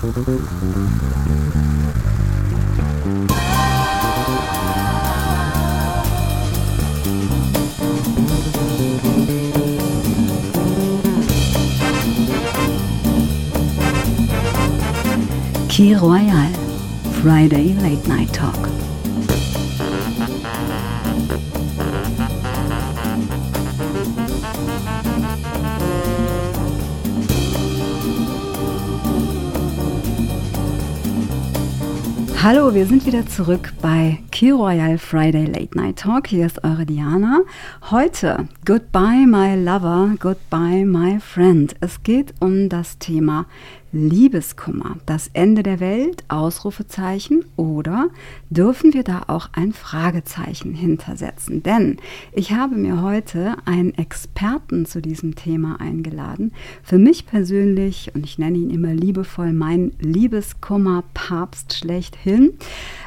Key Royal, Friday Late Night Talk. Hallo, wir sind wieder zurück bei Key Royal Friday Late Night Talk. Hier ist eure Diana. Heute Goodbye My Lover, Goodbye My Friend. Es geht um das Thema Liebeskummer, das Ende der Welt, Ausrufezeichen oder dürfen wir da auch ein Fragezeichen hintersetzen? Denn ich habe mir heute einen Experten zu diesem Thema eingeladen. Für mich persönlich, und ich nenne ihn immer liebevoll, mein Liebeskummer-Papst schlechthin.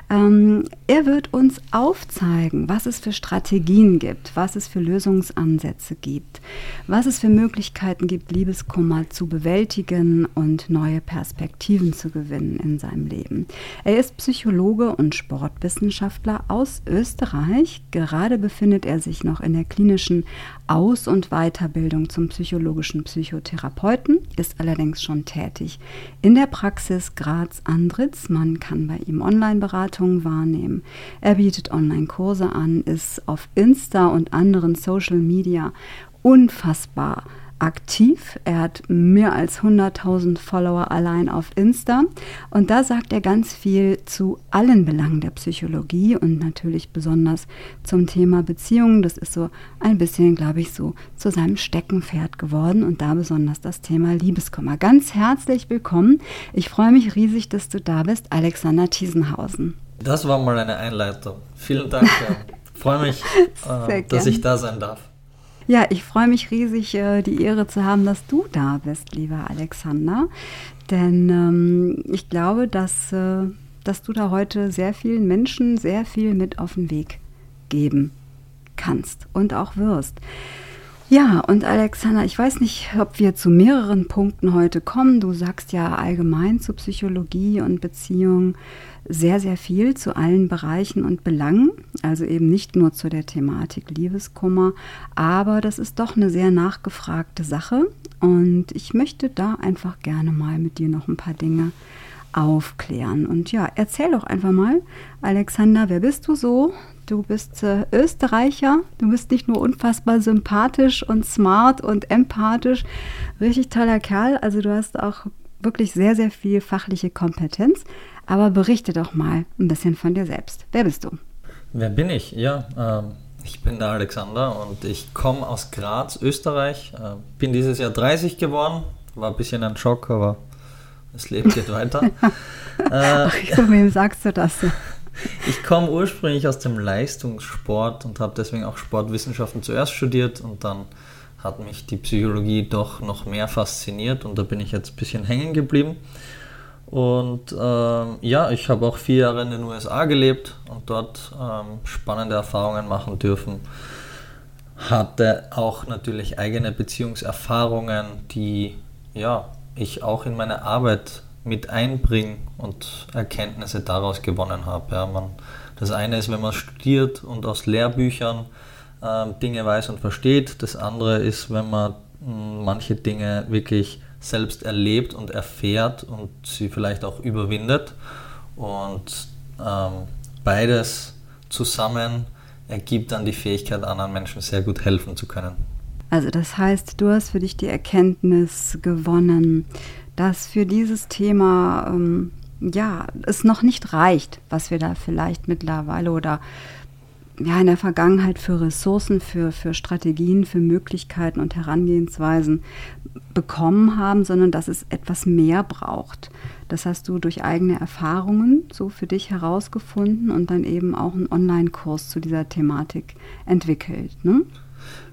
Ähm, er wird uns aufzeigen, was es für Strategien gibt, was es für Lösungsansätze gibt, was es für Möglichkeiten gibt, Liebeskummer zu bewältigen und neue Perspektiven zu gewinnen in seinem Leben. Er ist Psychologe und Sportwissenschaftler aus Österreich. Gerade befindet er sich noch in der klinischen Aus- und Weiterbildung zum psychologischen Psychotherapeuten, ist allerdings schon tätig in der Praxis Graz-Andritz. Man kann bei ihm Online-Beratungen wahrnehmen. Er bietet Online-Kurse an, ist auf Insta und anderen Social Media unfassbar aktiv. Er hat mehr als 100.000 Follower allein auf Insta. Und da sagt er ganz viel zu allen Belangen der Psychologie und natürlich besonders zum Thema Beziehungen. Das ist so ein bisschen, glaube ich, so zu seinem Steckenpferd geworden und da besonders das Thema Liebeskummer. Ganz herzlich willkommen. Ich freue mich riesig, dass du da bist, Alexander Thiesenhausen. Das war mal eine Einleitung. Vielen Dank. Ich freue mich, äh, dass ich da sein darf. Ja, ich freue mich riesig, äh, die Ehre zu haben, dass du da bist, lieber Alexander. Denn ähm, ich glaube, dass, äh, dass du da heute sehr vielen Menschen sehr viel mit auf den Weg geben kannst und auch wirst. Ja, und Alexander, ich weiß nicht, ob wir zu mehreren Punkten heute kommen. Du sagst ja allgemein zu Psychologie und Beziehung sehr, sehr viel zu allen Bereichen und Belangen, also eben nicht nur zu der Thematik Liebeskummer, aber das ist doch eine sehr nachgefragte Sache und ich möchte da einfach gerne mal mit dir noch ein paar Dinge aufklären. Und ja, erzähl doch einfach mal, Alexander, wer bist du so? Du bist äh, Österreicher, du bist nicht nur unfassbar sympathisch und smart und empathisch, richtig toller Kerl, also du hast auch wirklich sehr, sehr viel fachliche Kompetenz. Aber berichte doch mal ein bisschen von dir selbst. Wer bist du? Wer bin ich? Ja, ähm, ich bin der Alexander und ich komme aus Graz, Österreich. Äh, bin dieses Jahr 30 geworden. War ein bisschen ein Schock, aber es lebt geht weiter. äh, Ach, wem sagst du das? Ich komme ursprünglich aus dem Leistungssport und habe deswegen auch Sportwissenschaften zuerst studiert und dann hat mich die Psychologie doch noch mehr fasziniert und da bin ich jetzt ein bisschen hängen geblieben. Und ähm, ja, ich habe auch vier Jahre in den USA gelebt und dort ähm, spannende Erfahrungen machen dürfen. Hatte auch natürlich eigene Beziehungserfahrungen, die ja, ich auch in meine Arbeit mit einbringe und Erkenntnisse daraus gewonnen habe. Ja, das eine ist, wenn man studiert und aus Lehrbüchern äh, Dinge weiß und versteht. Das andere ist, wenn man mh, manche Dinge wirklich selbst erlebt und erfährt und sie vielleicht auch überwindet. Und ähm, beides zusammen ergibt dann die Fähigkeit, anderen Menschen sehr gut helfen zu können. Also das heißt, du hast für dich die Erkenntnis gewonnen, dass für dieses Thema ähm, ja es noch nicht reicht, was wir da vielleicht mittlerweile oder ja, in der Vergangenheit für Ressourcen, für, für Strategien, für Möglichkeiten und Herangehensweisen bekommen haben, sondern dass es etwas mehr braucht. Das hast du durch eigene Erfahrungen so für dich herausgefunden und dann eben auch einen Online-Kurs zu dieser Thematik entwickelt. Ne?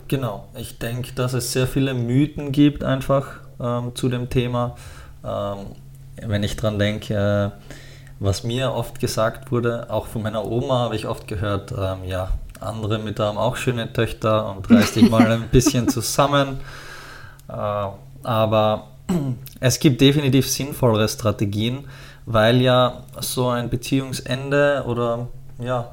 Genau, ich denke, dass es sehr viele Mythen gibt einfach ähm, zu dem Thema. Ähm, wenn ich dran denke, äh, was mir oft gesagt wurde, auch von meiner Oma habe ich oft gehört, ähm, ja, andere Mütter haben auch schöne Töchter und reiß dich mal ein bisschen zusammen. Äh, aber es gibt definitiv sinnvollere Strategien, weil ja so ein Beziehungsende oder ja,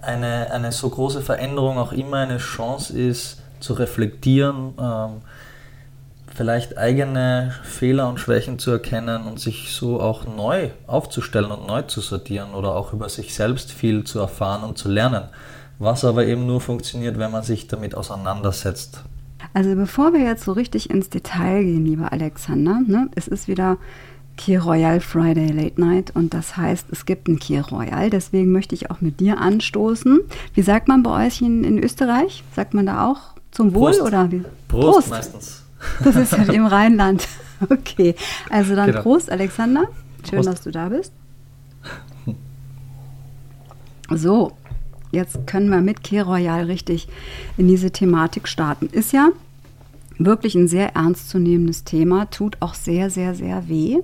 eine, eine so große Veränderung auch immer eine Chance ist, zu reflektieren, ähm, vielleicht eigene Fehler und Schwächen zu erkennen und sich so auch neu aufzustellen und neu zu sortieren oder auch über sich selbst viel zu erfahren und zu lernen. Was aber eben nur funktioniert, wenn man sich damit auseinandersetzt. Also bevor wir jetzt so richtig ins Detail gehen, lieber Alexander, ne, es ist wieder Key Royal Friday Late Night und das heißt, es gibt ein Key Royal. Deswegen möchte ich auch mit dir anstoßen. Wie sagt man bei euch in, in Österreich? Sagt man da auch zum Wohl Prost. oder wie? Prost, Prost. meistens. Das ist ja wie im Rheinland. Okay, also dann genau. Prost, Alexander. Schön, Prost. dass du da bist. So, jetzt können wir mit Key Royal richtig in diese Thematik starten. Ist ja wirklich ein sehr ernstzunehmendes Thema, tut auch sehr, sehr, sehr weh.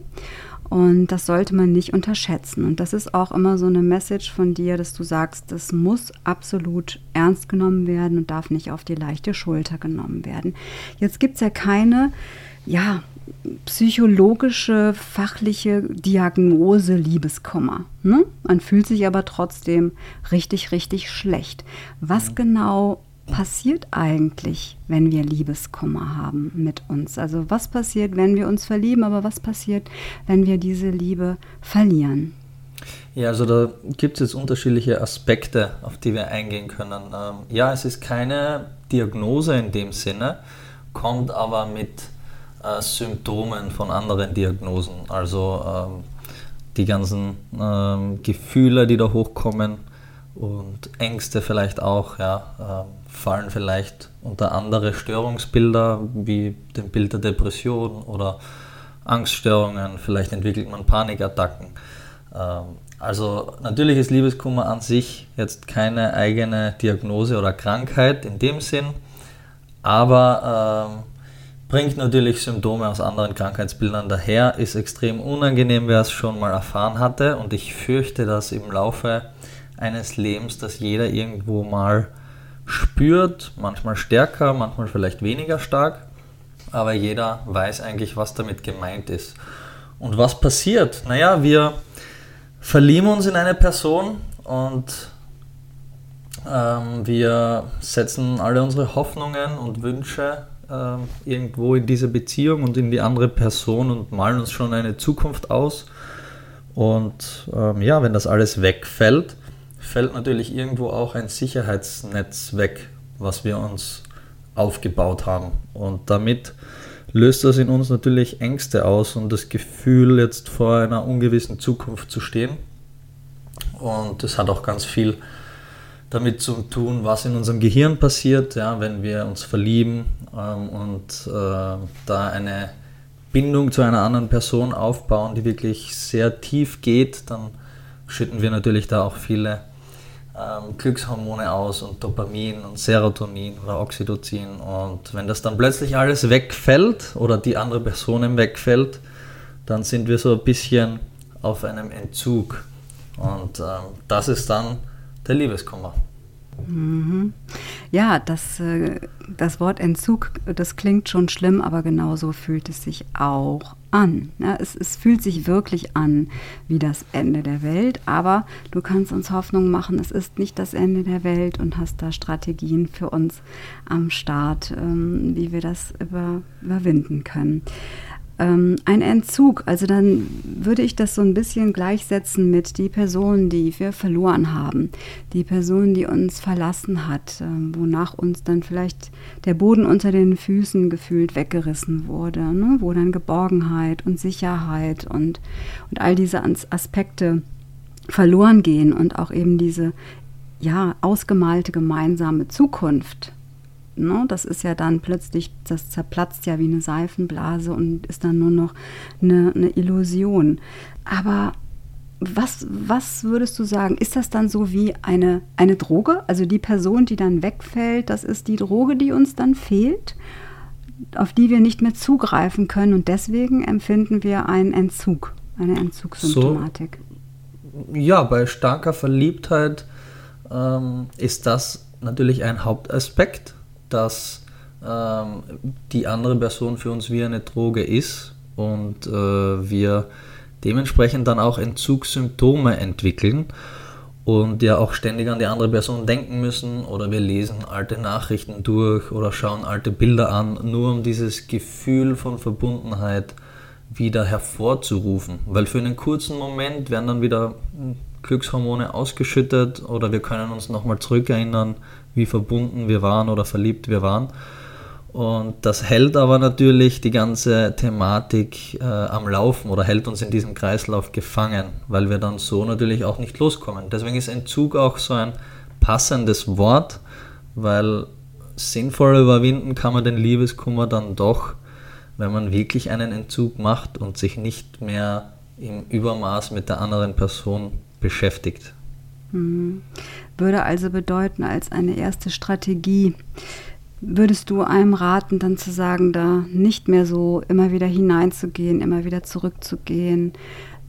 Und das sollte man nicht unterschätzen. Und das ist auch immer so eine Message von dir, dass du sagst, das muss absolut ernst genommen werden und darf nicht auf die leichte Schulter genommen werden. Jetzt gibt es ja keine, ja, psychologische, fachliche Diagnose Liebeskummer. Ne? Man fühlt sich aber trotzdem richtig, richtig schlecht. Was genau passiert eigentlich, wenn wir Liebeskummer haben mit uns? Also was passiert, wenn wir uns verlieben, aber was passiert, wenn wir diese Liebe verlieren? Ja, also da gibt es jetzt unterschiedliche Aspekte, auf die wir eingehen können. Ähm, ja, es ist keine Diagnose in dem Sinne, kommt aber mit äh, Symptomen von anderen Diagnosen. Also ähm, die ganzen ähm, Gefühle, die da hochkommen und Ängste vielleicht auch, ja, fallen vielleicht unter andere Störungsbilder wie dem Bild der Depression oder Angststörungen, vielleicht entwickelt man Panikattacken. Ähm, also natürlich ist Liebeskummer an sich jetzt keine eigene Diagnose oder Krankheit in dem Sinn, aber ähm, bringt natürlich Symptome aus anderen Krankheitsbildern daher, ist extrem unangenehm, wer es schon mal erfahren hatte und ich fürchte, dass im Laufe eines Lebens, dass jeder irgendwo mal spürt, manchmal stärker, manchmal vielleicht weniger stark, aber jeder weiß eigentlich, was damit gemeint ist. Und was passiert? Naja, wir verlieben uns in eine Person und ähm, wir setzen alle unsere Hoffnungen und Wünsche ähm, irgendwo in diese Beziehung und in die andere Person und malen uns schon eine Zukunft aus. Und ähm, ja, wenn das alles wegfällt, fällt natürlich irgendwo auch ein Sicherheitsnetz weg, was wir uns aufgebaut haben. Und damit löst das in uns natürlich Ängste aus und das Gefühl, jetzt vor einer ungewissen Zukunft zu stehen. Und das hat auch ganz viel damit zu tun, was in unserem Gehirn passiert, ja, wenn wir uns verlieben ähm, und äh, da eine Bindung zu einer anderen Person aufbauen, die wirklich sehr tief geht, dann schütten wir natürlich da auch viele ähm, Glückshormone aus und Dopamin und Serotonin oder Oxytocin. Und wenn das dann plötzlich alles wegfällt oder die andere Person wegfällt, dann sind wir so ein bisschen auf einem Entzug. Und ähm, das ist dann der Liebeskummer. Mhm. Ja, das, äh, das Wort Entzug, das klingt schon schlimm, aber genauso fühlt es sich auch an. Ja, es, es fühlt sich wirklich an wie das Ende der Welt, aber du kannst uns Hoffnung machen, es ist nicht das Ende der Welt und hast da Strategien für uns am Start, ähm, wie wir das über, überwinden können ähm, ein Entzug. Also dann würde ich das so ein bisschen gleichsetzen mit die Person, die wir verloren haben, die Person, die uns verlassen hat, ähm, wonach uns dann vielleicht der Boden unter den Füßen gefühlt weggerissen wurde, ne? wo dann Geborgenheit und Sicherheit und, und all diese Aspekte verloren gehen und auch eben diese ja, ausgemalte gemeinsame Zukunft Ne? Das ist ja dann plötzlich, das zerplatzt ja wie eine Seifenblase und ist dann nur noch eine, eine Illusion. Aber was, was würdest du sagen? Ist das dann so wie eine, eine Droge? Also die Person, die dann wegfällt, das ist die Droge, die uns dann fehlt, auf die wir nicht mehr zugreifen können und deswegen empfinden wir einen Entzug, eine Entzugssymptomatik. So, ja, bei starker Verliebtheit ähm, ist das natürlich ein Hauptaspekt dass ähm, die andere Person für uns wie eine Droge ist und äh, wir dementsprechend dann auch Entzugssymptome entwickeln und ja auch ständig an die andere Person denken müssen oder wir lesen alte Nachrichten durch oder schauen alte Bilder an, nur um dieses Gefühl von Verbundenheit wieder hervorzurufen. Weil für einen kurzen Moment werden dann wieder Glückshormone ausgeschüttet oder wir können uns nochmal zurückerinnern, wie verbunden wir waren oder verliebt wir waren. Und das hält aber natürlich die ganze Thematik äh, am Laufen oder hält uns in diesem Kreislauf gefangen, weil wir dann so natürlich auch nicht loskommen. Deswegen ist Entzug auch so ein passendes Wort, weil sinnvoll überwinden kann man den Liebeskummer dann doch, wenn man wirklich einen Entzug macht und sich nicht mehr im Übermaß mit der anderen Person beschäftigt. Mhm. Würde also bedeuten, als eine erste Strategie, würdest du einem raten, dann zu sagen, da nicht mehr so immer wieder hineinzugehen, immer wieder zurückzugehen,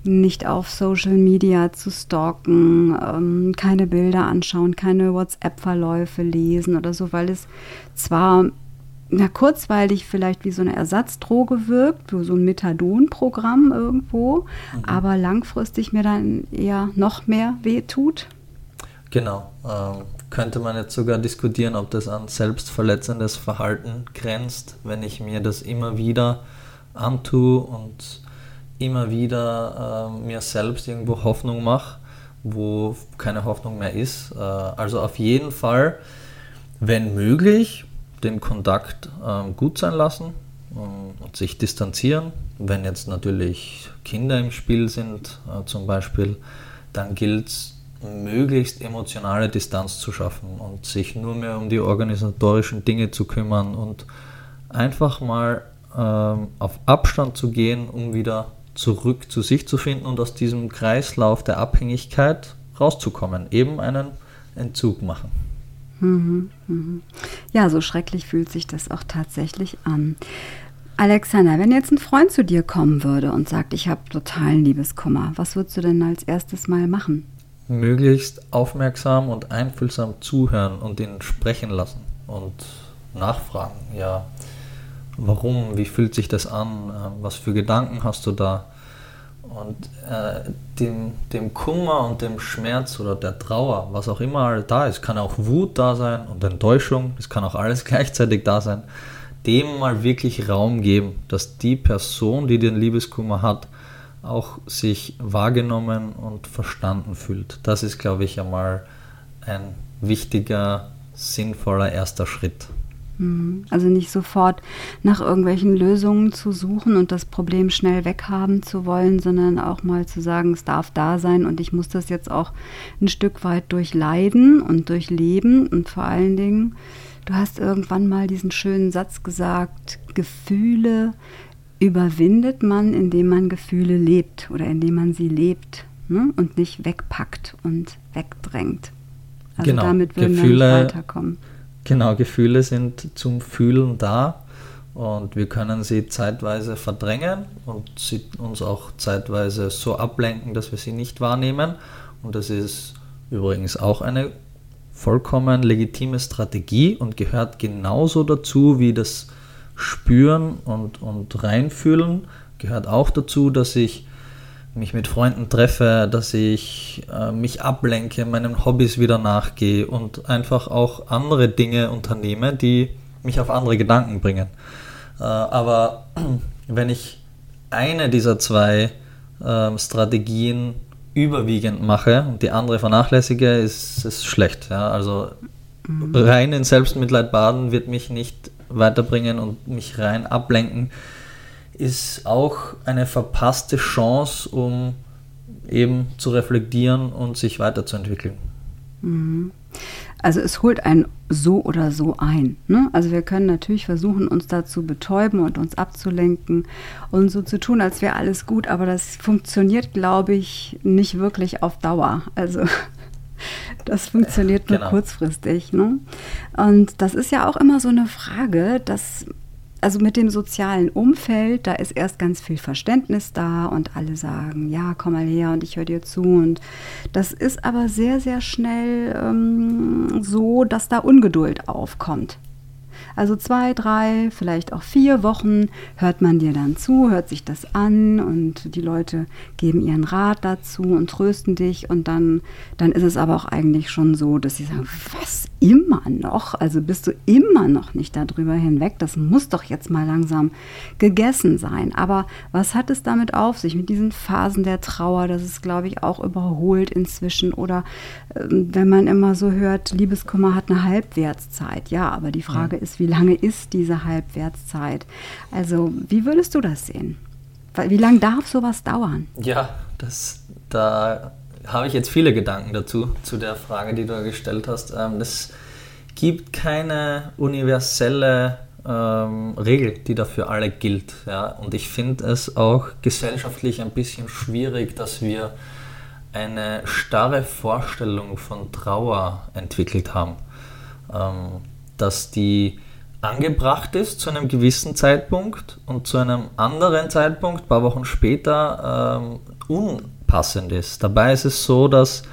nicht auf Social Media zu stalken, ähm, keine Bilder anschauen, keine WhatsApp-Verläufe lesen oder so, weil es zwar na, kurzweilig vielleicht wie so eine Ersatzdroge wirkt, so ein Methadon-Programm irgendwo, mhm. aber langfristig mir dann eher noch mehr wehtut. Genau. Ähm, könnte man jetzt sogar diskutieren, ob das an selbstverletzendes Verhalten grenzt, wenn ich mir das immer wieder antue und immer wieder äh, mir selbst irgendwo Hoffnung mache, wo keine Hoffnung mehr ist. Äh, also auf jeden Fall, wenn möglich, den Kontakt äh, gut sein lassen äh, und sich distanzieren. Wenn jetzt natürlich Kinder im Spiel sind, äh, zum Beispiel, dann gilt es möglichst emotionale Distanz zu schaffen und sich nur mehr um die organisatorischen Dinge zu kümmern und einfach mal ähm, auf Abstand zu gehen, um wieder zurück zu sich zu finden und aus diesem Kreislauf der Abhängigkeit rauszukommen, eben einen Entzug machen. Mhm, mhm. Ja, so schrecklich fühlt sich das auch tatsächlich an. Alexander, wenn jetzt ein Freund zu dir kommen würde und sagt, ich habe totalen Liebeskummer, was würdest du denn als erstes mal machen? möglichst aufmerksam und einfühlsam zuhören und ihn sprechen lassen und nachfragen. Ja, warum? Wie fühlt sich das an? Ähm, was für Gedanken hast du da? Und äh, dem, dem Kummer und dem Schmerz oder der Trauer, was auch immer da ist, kann auch Wut da sein und Enttäuschung, es kann auch alles gleichzeitig da sein, dem mal wirklich Raum geben, dass die Person, die den Liebeskummer hat, auch sich wahrgenommen und verstanden fühlt. Das ist, glaube ich, einmal ein wichtiger, sinnvoller erster Schritt. Mhm. Also nicht sofort nach irgendwelchen Lösungen zu suchen und das Problem schnell weghaben zu wollen, sondern auch mal zu sagen, es darf da sein und ich muss das jetzt auch ein Stück weit durchleiden und durchleben und vor allen Dingen, du hast irgendwann mal diesen schönen Satz gesagt, Gefühle überwindet man, indem man Gefühle lebt oder indem man sie lebt ne? und nicht wegpackt und wegdrängt. Also genau. damit würden Gefühle, wir nicht weiterkommen. Genau, Gefühle sind zum Fühlen da und wir können sie zeitweise verdrängen und sie uns auch zeitweise so ablenken, dass wir sie nicht wahrnehmen. Und das ist übrigens auch eine vollkommen legitime Strategie und gehört genauso dazu wie das spüren und, und reinfühlen gehört auch dazu, dass ich mich mit Freunden treffe, dass ich äh, mich ablenke, meinen Hobbys wieder nachgehe und einfach auch andere Dinge unternehme, die mich auf andere Gedanken bringen. Äh, aber wenn ich eine dieser zwei äh, Strategien überwiegend mache und die andere vernachlässige, ist es schlecht. Ja? Also mhm. rein in Selbstmitleid baden wird mich nicht weiterbringen und mich rein ablenken, ist auch eine verpasste Chance, um eben zu reflektieren und sich weiterzuentwickeln. Mhm. Also es holt einen so oder so ein. Ne? Also wir können natürlich versuchen, uns da zu betäuben und uns abzulenken und so zu tun, als wäre alles gut, aber das funktioniert, glaube ich, nicht wirklich auf Dauer. Also das funktioniert nur genau. kurzfristig. Ne? Und das ist ja auch immer so eine Frage, dass also mit dem sozialen Umfeld, da ist erst ganz viel Verständnis da und alle sagen, ja, komm mal her und ich höre dir zu. Und das ist aber sehr, sehr schnell ähm, so, dass da Ungeduld aufkommt. Also zwei, drei, vielleicht auch vier Wochen hört man dir dann zu, hört sich das an und die Leute geben ihren Rat dazu und trösten dich und dann, dann ist es aber auch eigentlich schon so, dass sie sagen, was immer noch? Also bist du immer noch nicht darüber hinweg? Das muss doch jetzt mal langsam gegessen sein. Aber was hat es damit auf sich, mit diesen Phasen der Trauer? Das ist, glaube ich, auch überholt inzwischen. Oder äh, wenn man immer so hört, Liebeskummer hat eine Halbwertszeit. Ja, aber die Frage ja. ist, wie lange ist diese Halbwertszeit? Also, wie würdest du das sehen? Wie lange darf sowas dauern? Ja, das, da habe ich jetzt viele Gedanken dazu, zu der Frage, die du gestellt hast. Ähm, es gibt keine universelle ähm, Regel, die dafür alle gilt. Ja? Und ich finde es auch gesellschaftlich ein bisschen schwierig, dass wir eine starre Vorstellung von Trauer entwickelt haben. Ähm, dass die angebracht ist zu einem gewissen Zeitpunkt und zu einem anderen Zeitpunkt, ein paar Wochen später, ähm, unpassend ist. Dabei ist es so, dass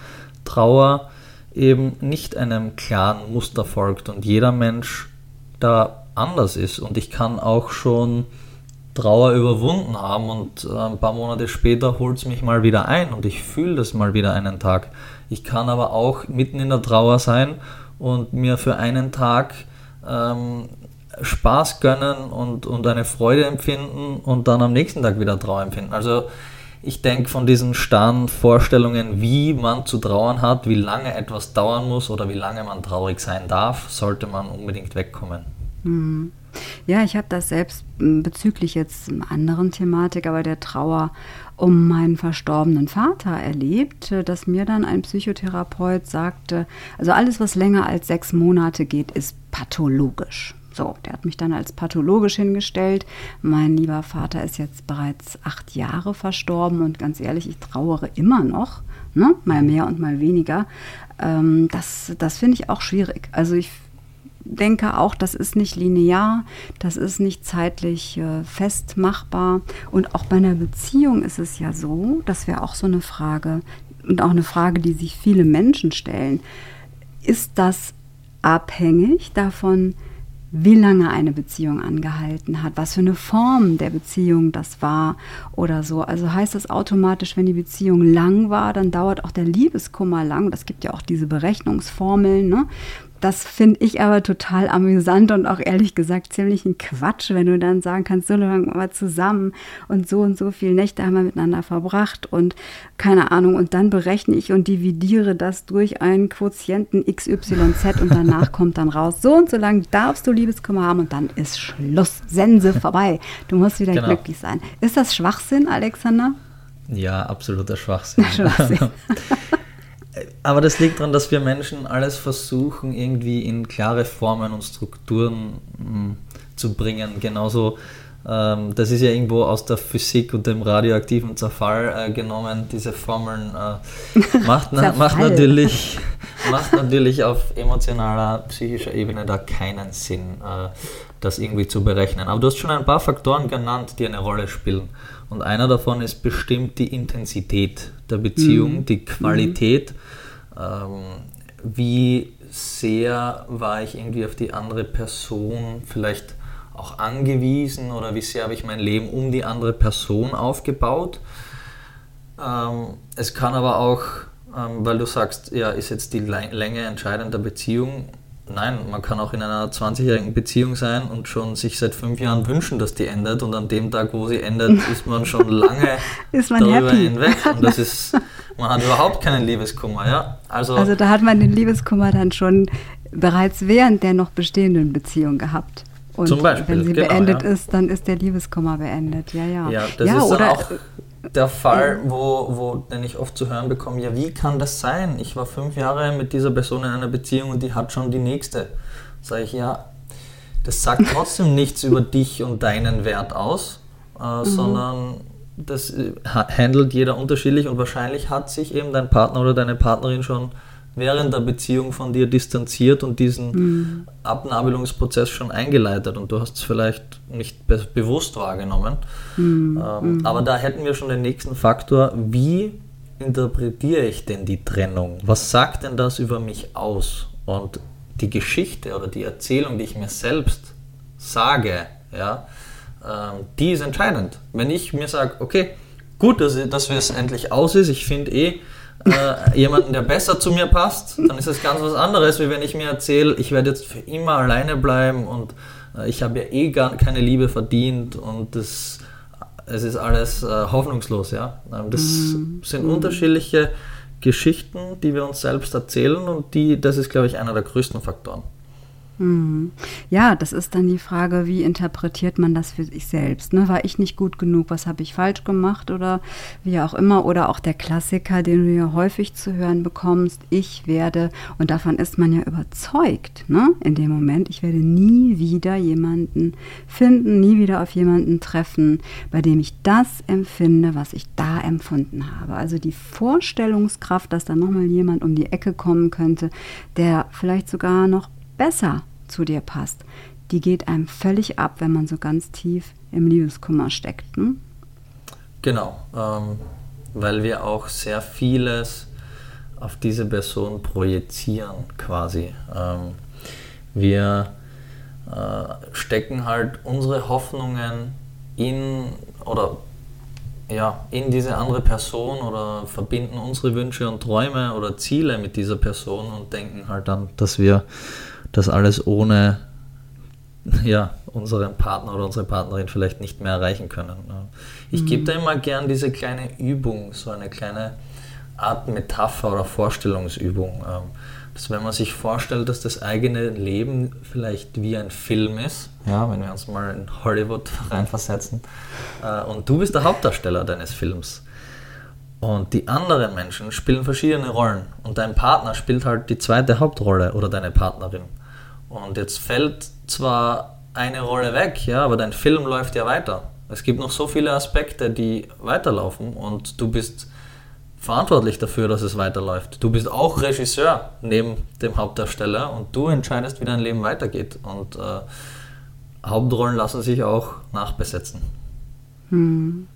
Trauer eben nicht einem klaren Muster folgt und jeder Mensch da anders ist. Und ich kann auch schon Trauer überwunden haben und ein paar Monate später holt es mich mal wieder ein und ich fühle das mal wieder einen Tag. Ich kann aber auch mitten in der Trauer sein und mir für einen Tag ähm, Spaß gönnen und, und eine Freude empfinden und dann am nächsten Tag wieder Trauer empfinden. Also ich denke von diesen starren Vorstellungen, wie man zu trauern hat, wie lange etwas dauern muss oder wie lange man traurig sein darf, sollte man unbedingt wegkommen. Mhm. Ja, ich habe das selbst bezüglich jetzt einer anderen Thematik, aber der Trauer um meinen verstorbenen Vater erlebt, dass mir dann ein Psychotherapeut sagte, also alles, was länger als sechs Monate geht, ist pathologisch. So, der hat mich dann als pathologisch hingestellt. Mein lieber Vater ist jetzt bereits acht Jahre verstorben und ganz ehrlich, ich trauere immer noch, ne? mal mehr und mal weniger. Ähm, das das finde ich auch schwierig. Also ich denke auch, das ist nicht linear, das ist nicht zeitlich äh, festmachbar. Und auch bei einer Beziehung ist es ja so, das wäre auch so eine Frage und auch eine Frage, die sich viele Menschen stellen. Ist das abhängig davon, wie lange eine Beziehung angehalten hat, was für eine Form der Beziehung das war oder so. Also heißt das automatisch, wenn die Beziehung lang war, dann dauert auch der Liebeskummer lang. Das gibt ja auch diese Berechnungsformeln. Ne? Das finde ich aber total amüsant und auch ehrlich gesagt ziemlich ein Quatsch, wenn du dann sagen kannst, so lange mal zusammen und so und so viele Nächte haben wir miteinander verbracht und keine Ahnung. Und dann berechne ich und dividiere das durch einen Quotienten XYZ und danach kommt dann raus, so und so lange darfst du Liebeskummer haben und dann ist Schluss, Sense vorbei. Du musst wieder genau. glücklich sein. Ist das Schwachsinn, Alexander? Ja, absoluter Schwachsinn. Schwachsinn. Aber das liegt daran, dass wir Menschen alles versuchen, irgendwie in klare Formen und Strukturen mh, hm, zu bringen. Genauso, ähm, das ist ja irgendwo aus der Physik und dem radioaktiven Zerfall äh, genommen, diese Formeln. Äh, macht, na, macht, natürlich, macht natürlich auf emotionaler, psychischer Ebene da keinen Sinn, äh, das irgendwie zu berechnen. Aber du hast schon ein paar Faktoren genannt, die eine Rolle spielen. Und einer davon ist bestimmt die Intensität der Beziehung, mhm. die Qualität. Mhm wie sehr war ich irgendwie auf die andere Person vielleicht auch angewiesen oder wie sehr habe ich mein Leben um die andere Person aufgebaut. Ähm, es kann aber auch, ähm, weil du sagst, ja, ist jetzt die Länge entscheidend der Beziehung, Nein, man kann auch in einer 20-jährigen Beziehung sein und schon sich seit fünf Jahren wünschen, dass die endet. Und an dem Tag, wo sie endet, ist man schon lange man darüber happy. hinweg. Und das ist, man hat überhaupt keinen Liebeskummer. Ja? Also, also da hat man den Liebeskummer dann schon bereits während der noch bestehenden Beziehung gehabt. Und Zum Beispiel, wenn sie genau, beendet ja. ist, dann ist der Liebeskummer beendet. Ja, ja. Ja, das ja, ist oder auch der Fall, wo, wo den ich oft zu hören bekomme, ja, wie kann das sein? Ich war fünf Jahre mit dieser Person in einer Beziehung und die hat schon die nächste. Sage ich, ja, das sagt trotzdem nichts über dich und deinen Wert aus, äh, mhm. sondern das äh, handelt jeder unterschiedlich und wahrscheinlich hat sich eben dein Partner oder deine Partnerin schon während der Beziehung von dir distanziert und diesen mhm. Abnabelungsprozess schon eingeleitet und du hast es vielleicht nicht be bewusst wahrgenommen. Mhm. Ähm, mhm. Aber da hätten wir schon den nächsten Faktor, wie interpretiere ich denn die Trennung? Was sagt denn das über mich aus? Und die Geschichte oder die Erzählung, die ich mir selbst sage, ja, ähm, die ist entscheidend. Wenn ich mir sage, okay, gut, dass, dass es endlich aus ist, ich finde eh äh, jemanden, der besser zu mir passt, dann ist es ganz was anderes, wie wenn ich mir erzähle, ich werde jetzt für immer alleine bleiben und äh, ich habe ja eh gar keine Liebe verdient und das, es ist alles äh, hoffnungslos. Ja? Ähm, das mhm. sind mhm. unterschiedliche Geschichten, die wir uns selbst erzählen und die, das ist, glaube ich, einer der größten Faktoren. Mhm. Ja, das ist dann die Frage, wie interpretiert man das für sich selbst? Ne? War ich nicht gut genug? Was habe ich falsch gemacht? Oder wie auch immer. Oder auch der Klassiker, den du ja häufig zu hören bekommst, ich werde, und davon ist man ja überzeugt, ne? in dem Moment, ich werde nie wieder jemanden finden, nie wieder auf jemanden treffen, bei dem ich das empfinde, was ich da empfunden habe. Also die Vorstellungskraft, dass da nochmal jemand um die Ecke kommen könnte, der vielleicht sogar noch besser zu dir passt, die geht einem völlig ab, wenn man so ganz tief im Liebeskummer steckt. Ne? Genau, ähm, weil wir auch sehr vieles auf diese Person projizieren quasi. Ähm, wir äh, stecken halt unsere Hoffnungen in oder ja, in diese andere Person oder verbinden unsere Wünsche und Träume oder Ziele mit dieser Person und denken halt dann, dass wir das alles ohne ja, unseren Partner oder unsere Partnerin vielleicht nicht mehr erreichen können. Ich mhm. gebe da immer gern diese kleine Übung, so eine kleine Art Metapher oder Vorstellungsübung. Ähm, dass wenn man sich vorstellt, dass das eigene Leben vielleicht wie ein Film ist, ja, wenn wir uns mal in Hollywood reinversetzen, äh, und du bist der Hauptdarsteller deines Films. Und die anderen Menschen spielen verschiedene Rollen. Und dein Partner spielt halt die zweite Hauptrolle oder deine Partnerin. Und jetzt fällt zwar eine Rolle weg, ja, aber dein Film läuft ja weiter. Es gibt noch so viele Aspekte, die weiterlaufen und du bist verantwortlich dafür, dass es weiterläuft. Du bist auch Regisseur neben dem Hauptdarsteller und du entscheidest, wie dein Leben weitergeht. Und äh, Hauptrollen lassen sich auch nachbesetzen. Hm.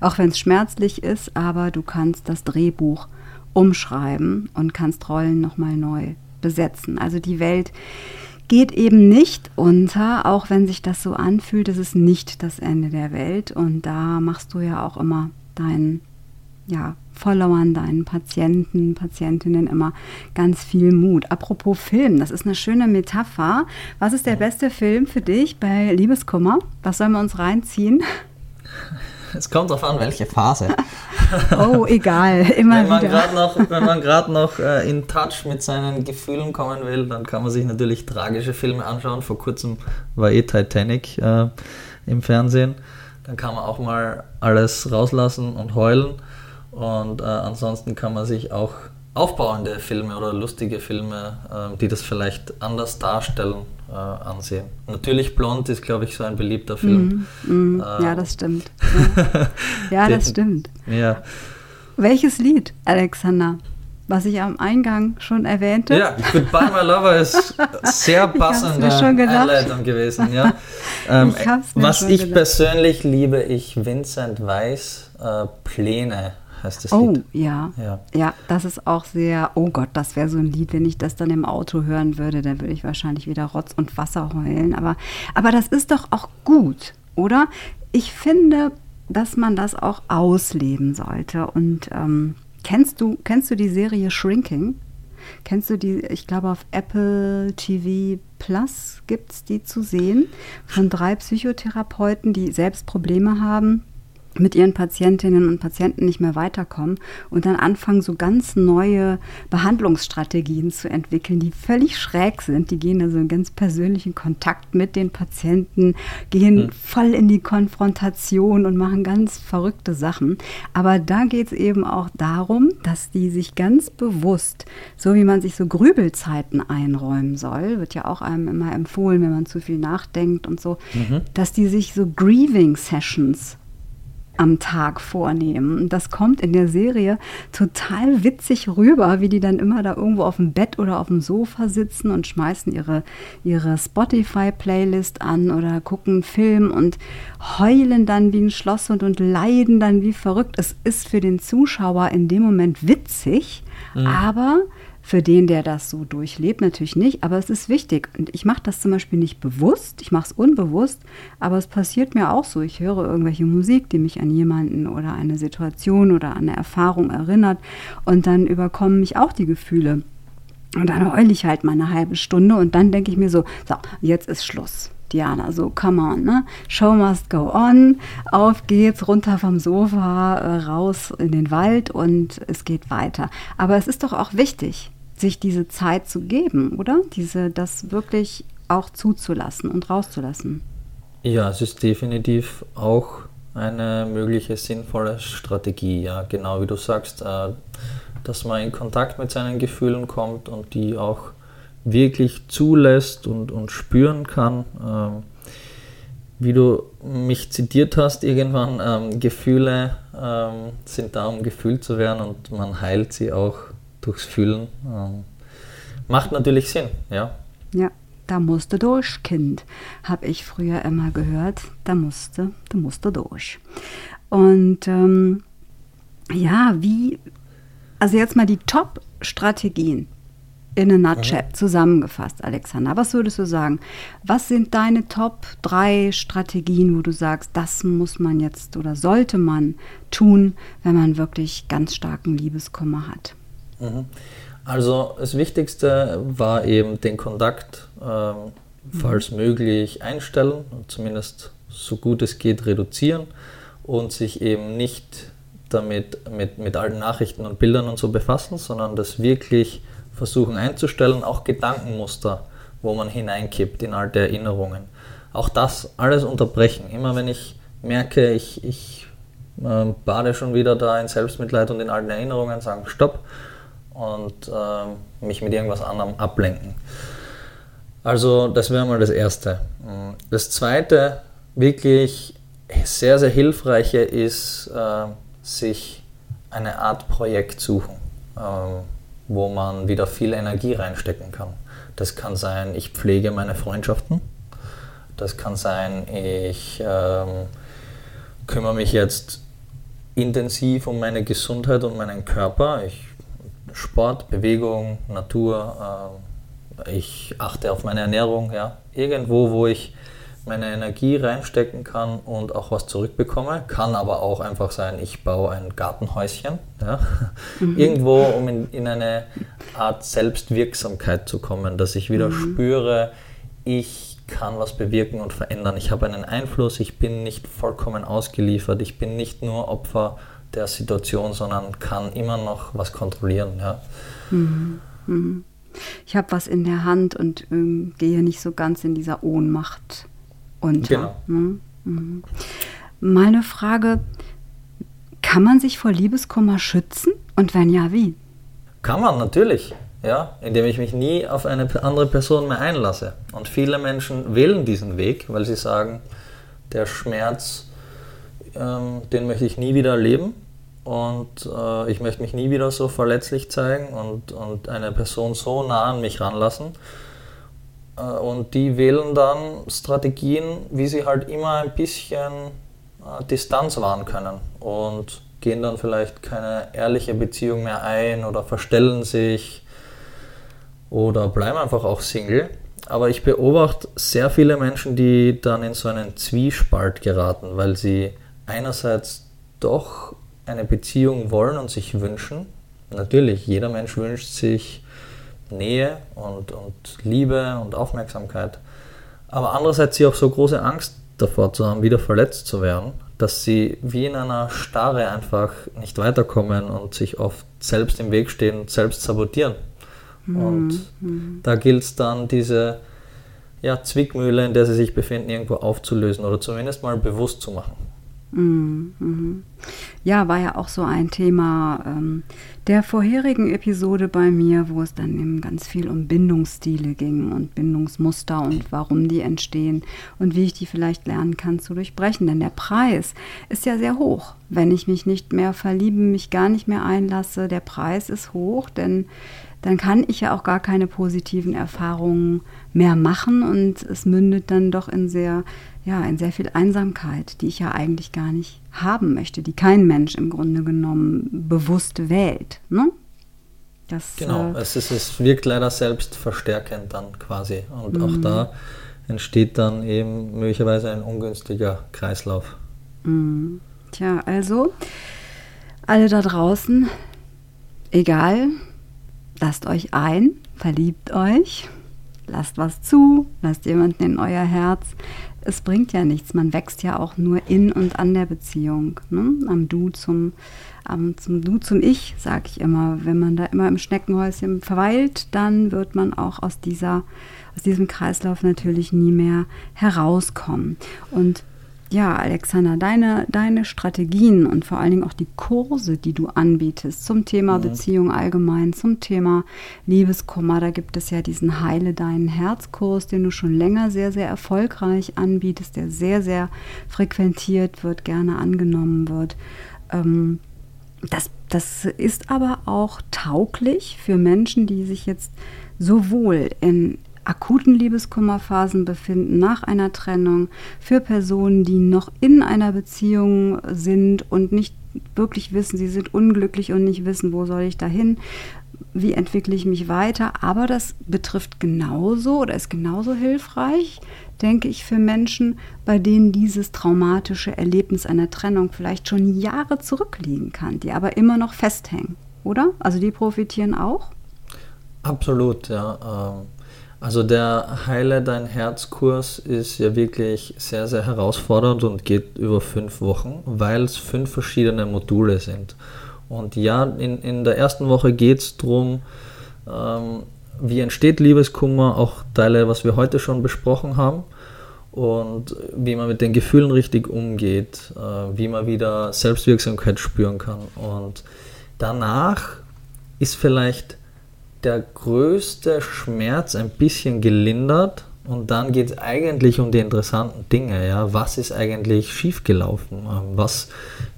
Auch wenn es schmerzlich ist, aber du kannst das Drehbuch umschreiben und kannst Rollen nochmal neu besetzen. Also die Welt geht eben nicht unter, auch wenn sich das so anfühlt, es ist nicht das Ende der Welt. Und da machst du ja auch immer deinen ja, Followern, deinen Patienten, Patientinnen immer ganz viel Mut. Apropos Film, das ist eine schöne Metapher. Was ist der beste Film für dich bei Liebeskummer? Was sollen wir uns reinziehen? Es kommt darauf an, welche Phase. oh, egal, immer wenn man wieder. Noch, wenn man gerade noch äh, in Touch mit seinen Gefühlen kommen will, dann kann man sich natürlich tragische Filme anschauen. Vor kurzem war eh Titanic äh, im Fernsehen. Dann kann man auch mal alles rauslassen und heulen. Und äh, ansonsten kann man sich auch aufbauende Filme oder lustige Filme, äh, die das vielleicht anders darstellen, äh, ansehen. Natürlich Blond ist, glaube ich, so ein beliebter Film. Mm, mm, äh, ja, das stimmt. Ja, ja das stimmt. Ja. Welches Lied, Alexander? Was ich am Eingang schon erwähnte. Ja, Goodbye My Lover ist sehr passende Einleitung gewesen. Ja. Ähm, was ich gedacht. persönlich liebe, ich Vincent Weiss äh, Pläne heißt das oh, Lied. Oh, ja. ja. Ja, das ist auch sehr, oh Gott, das wäre so ein Lied, wenn ich das dann im Auto hören würde, dann würde ich wahrscheinlich wieder Rotz und Wasser heulen. Aber, aber das ist doch auch gut, oder? Ich finde, dass man das auch ausleben sollte. Und ähm, kennst du, kennst du die Serie Shrinking? Kennst du die, ich glaube auf Apple TV Plus gibt es die zu sehen, von drei Psychotherapeuten, die selbst Probleme haben mit ihren Patientinnen und Patienten nicht mehr weiterkommen und dann anfangen, so ganz neue Behandlungsstrategien zu entwickeln, die völlig schräg sind. Die gehen also in ganz persönlichen Kontakt mit den Patienten, gehen mhm. voll in die Konfrontation und machen ganz verrückte Sachen. Aber da geht es eben auch darum, dass die sich ganz bewusst, so wie man sich so Grübelzeiten einräumen soll, wird ja auch einem immer empfohlen, wenn man zu viel nachdenkt und so, mhm. dass die sich so Grieving Sessions am Tag vornehmen. Das kommt in der Serie total witzig rüber, wie die dann immer da irgendwo auf dem Bett oder auf dem Sofa sitzen und schmeißen ihre, ihre Spotify-Playlist an oder gucken einen Film und heulen dann wie ein Schlosshund und leiden dann wie verrückt. Es ist für den Zuschauer in dem Moment witzig, mhm. aber für den, der das so durchlebt, natürlich nicht, aber es ist wichtig. Und ich mache das zum Beispiel nicht bewusst, ich mache es unbewusst, aber es passiert mir auch so. Ich höre irgendwelche Musik, die mich an jemanden oder eine Situation oder eine Erfahrung erinnert und dann überkommen mich auch die Gefühle. Und dann heule ich halt mal eine halbe Stunde und dann denke ich mir so, so, jetzt ist Schluss. Diana, so come on, ne? Show must go on. Auf geht's, runter vom Sofa, äh, raus in den Wald und es geht weiter. Aber es ist doch auch wichtig, sich diese Zeit zu geben, oder? Diese, das wirklich auch zuzulassen und rauszulassen. Ja, es ist definitiv auch eine mögliche sinnvolle Strategie, ja, genau wie du sagst, äh, dass man in Kontakt mit seinen Gefühlen kommt und die auch wirklich zulässt und, und spüren kann. Ähm, wie du mich zitiert hast irgendwann, ähm, Gefühle ähm, sind da, um gefühlt zu werden und man heilt sie auch durchs Fühlen. Ähm, macht natürlich Sinn, ja. Ja, da musste durch, Kind, habe ich früher immer gehört. Da musste, da musste durch. Und ähm, ja, wie, also jetzt mal die Top-Strategien in a nutshell mhm. zusammengefasst, Alexander. Was würdest du sagen? Was sind deine Top 3 Strategien, wo du sagst, das muss man jetzt oder sollte man tun, wenn man wirklich ganz starken Liebeskummer hat? Mhm. Also das Wichtigste war eben den Kontakt, ähm, falls mhm. möglich, einstellen und zumindest so gut es geht reduzieren und sich eben nicht damit mit, mit allen Nachrichten und Bildern und so befassen, sondern das wirklich versuchen einzustellen, auch Gedankenmuster, wo man hineinkippt in alte Erinnerungen. Auch das alles unterbrechen. Immer wenn ich merke, ich, ich äh, bade schon wieder da in Selbstmitleid und in alten Erinnerungen, sagen Stopp und äh, mich mit irgendwas anderem ablenken. Also das wäre mal das Erste. Das Zweite, wirklich sehr, sehr hilfreiche ist, äh, sich eine Art Projekt suchen. Ähm, wo man wieder viel Energie reinstecken kann. Das kann sein, ich pflege meine Freundschaften. Das kann sein, ich ähm, kümmere mich jetzt intensiv um meine Gesundheit und meinen Körper. Ich, Sport, Bewegung, Natur. Äh, ich achte auf meine Ernährung. Ja. Irgendwo, wo ich meine Energie reinstecken kann und auch was zurückbekomme. Kann aber auch einfach sein, ich baue ein Gartenhäuschen. Ja? Mhm. Irgendwo, um in, in, eine Art Selbstwirksamkeit zu kommen, dass ich wieder mhm. spüre, ich kann was bewirken und verändern. Ich habe einen Einfluss, ich bin nicht vollkommen ausgeliefert, ich bin nicht nur Opfer der Situation, sondern kann immer noch was kontrollieren. Ja? Mhm. mhm. Ich habe was in der Hand und ähm, gehe nicht so ganz in dieser Ohnmacht unter. Genau. Mhm. Mhm. Mal eine Frage, kann man sich vor Liebeskummer schützen und wenn ja, wie? Kann man natürlich, ja, indem ich mich nie auf eine andere Person mehr einlasse. Und viele Menschen wählen diesen Weg, weil sie sagen, der Schmerz, ähm, den möchte ich nie wieder erleben und äh, ich möchte mich nie wieder so verletzlich zeigen und, und eine Person so nah an mich ranlassen. Äh, und die wählen dann Strategien, wie sie halt immer ein bisschen äh, Distanz wahren können und gehen dann vielleicht keine ehrliche Beziehung mehr ein oder verstellen sich oder bleiben einfach auch Single. Aber ich beobachte sehr viele Menschen, die dann in so einen Zwiespalt geraten, weil sie einerseits doch eine Beziehung wollen und sich wünschen. Natürlich, jeder Mensch wünscht sich Nähe und, und Liebe und Aufmerksamkeit. Aber andererseits sie auch so große Angst davor zu haben, wieder verletzt zu werden, dass sie wie in einer Starre einfach nicht weiterkommen und sich oft selbst im Weg stehen und selbst sabotieren. Mhm. Und mhm. da gilt es dann, diese ja, Zwickmühle, in der sie sich befinden, irgendwo aufzulösen oder zumindest mal bewusst zu machen. Mhm. mhm. Ja, war ja auch so ein Thema ähm, der vorherigen Episode bei mir, wo es dann eben ganz viel um Bindungsstile ging und Bindungsmuster und warum die entstehen und wie ich die vielleicht lernen kann zu durchbrechen. Denn der Preis ist ja sehr hoch. Wenn ich mich nicht mehr verliebe, mich gar nicht mehr einlasse, der Preis ist hoch, denn dann kann ich ja auch gar keine positiven Erfahrungen mehr machen und es mündet dann doch in sehr ja, in sehr viel Einsamkeit, die ich ja eigentlich gar nicht haben möchte, die kein Mensch im Grunde genommen bewusst wählt. Ne? Das, genau, äh, es, ist, es wirkt leider selbstverstärkend dann quasi. Und auch mhm. da entsteht dann eben möglicherweise ein ungünstiger Kreislauf. Mhm. Tja, also alle da draußen, egal, lasst euch ein, verliebt euch, lasst was zu, lasst jemanden in euer Herz. Es bringt ja nichts, man wächst ja auch nur in und an der Beziehung, ne? am Du zum, am, zum Du zum Ich, sage ich immer. Wenn man da immer im Schneckenhäuschen verweilt, dann wird man auch aus, dieser, aus diesem Kreislauf natürlich nie mehr herauskommen. Und ja, Alexander, deine, deine Strategien und vor allen Dingen auch die Kurse, die du anbietest zum Thema mhm. Beziehung allgemein, zum Thema Liebeskummer, da gibt es ja diesen Heile deinen Herzkurs, den du schon länger sehr, sehr erfolgreich anbietest, der sehr, sehr frequentiert wird, gerne angenommen wird. Ähm, das, das ist aber auch tauglich für Menschen, die sich jetzt sowohl in akuten Liebeskummerphasen befinden nach einer Trennung, für Personen, die noch in einer Beziehung sind und nicht wirklich wissen, sie sind unglücklich und nicht wissen, wo soll ich dahin, wie entwickle ich mich weiter. Aber das betrifft genauso oder ist genauso hilfreich, denke ich, für Menschen, bei denen dieses traumatische Erlebnis einer Trennung vielleicht schon Jahre zurückliegen kann, die aber immer noch festhängen, oder? Also die profitieren auch? Absolut, ja. Also der Heile dein Herz-Kurs ist ja wirklich sehr, sehr herausfordernd und geht über fünf Wochen, weil es fünf verschiedene Module sind. Und ja, in, in der ersten Woche geht es darum, ähm, wie entsteht Liebeskummer, auch Teile, was wir heute schon besprochen haben, und wie man mit den Gefühlen richtig umgeht, äh, wie man wieder Selbstwirksamkeit spüren kann. Und danach ist vielleicht der größte Schmerz ein bisschen gelindert und dann geht es eigentlich um die interessanten Dinge. Ja? Was ist eigentlich schiefgelaufen? Ähm, was,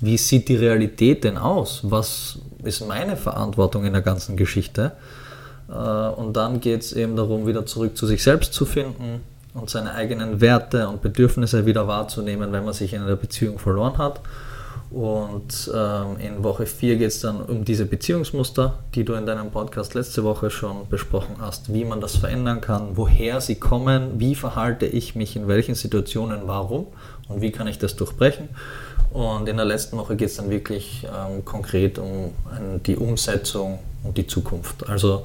wie sieht die Realität denn aus? Was ist meine Verantwortung in der ganzen Geschichte? Äh, und dann geht es eben darum, wieder zurück zu sich selbst zu finden und seine eigenen Werte und Bedürfnisse wieder wahrzunehmen, wenn man sich in einer Beziehung verloren hat. Und ähm, in Woche 4 geht es dann um diese Beziehungsmuster, die du in deinem Podcast letzte Woche schon besprochen hast, wie man das verändern kann, woher sie kommen, wie verhalte ich mich in welchen Situationen, warum und wie kann ich das durchbrechen. Und in der letzten Woche geht es dann wirklich ähm, konkret um ein, die Umsetzung und die Zukunft. Also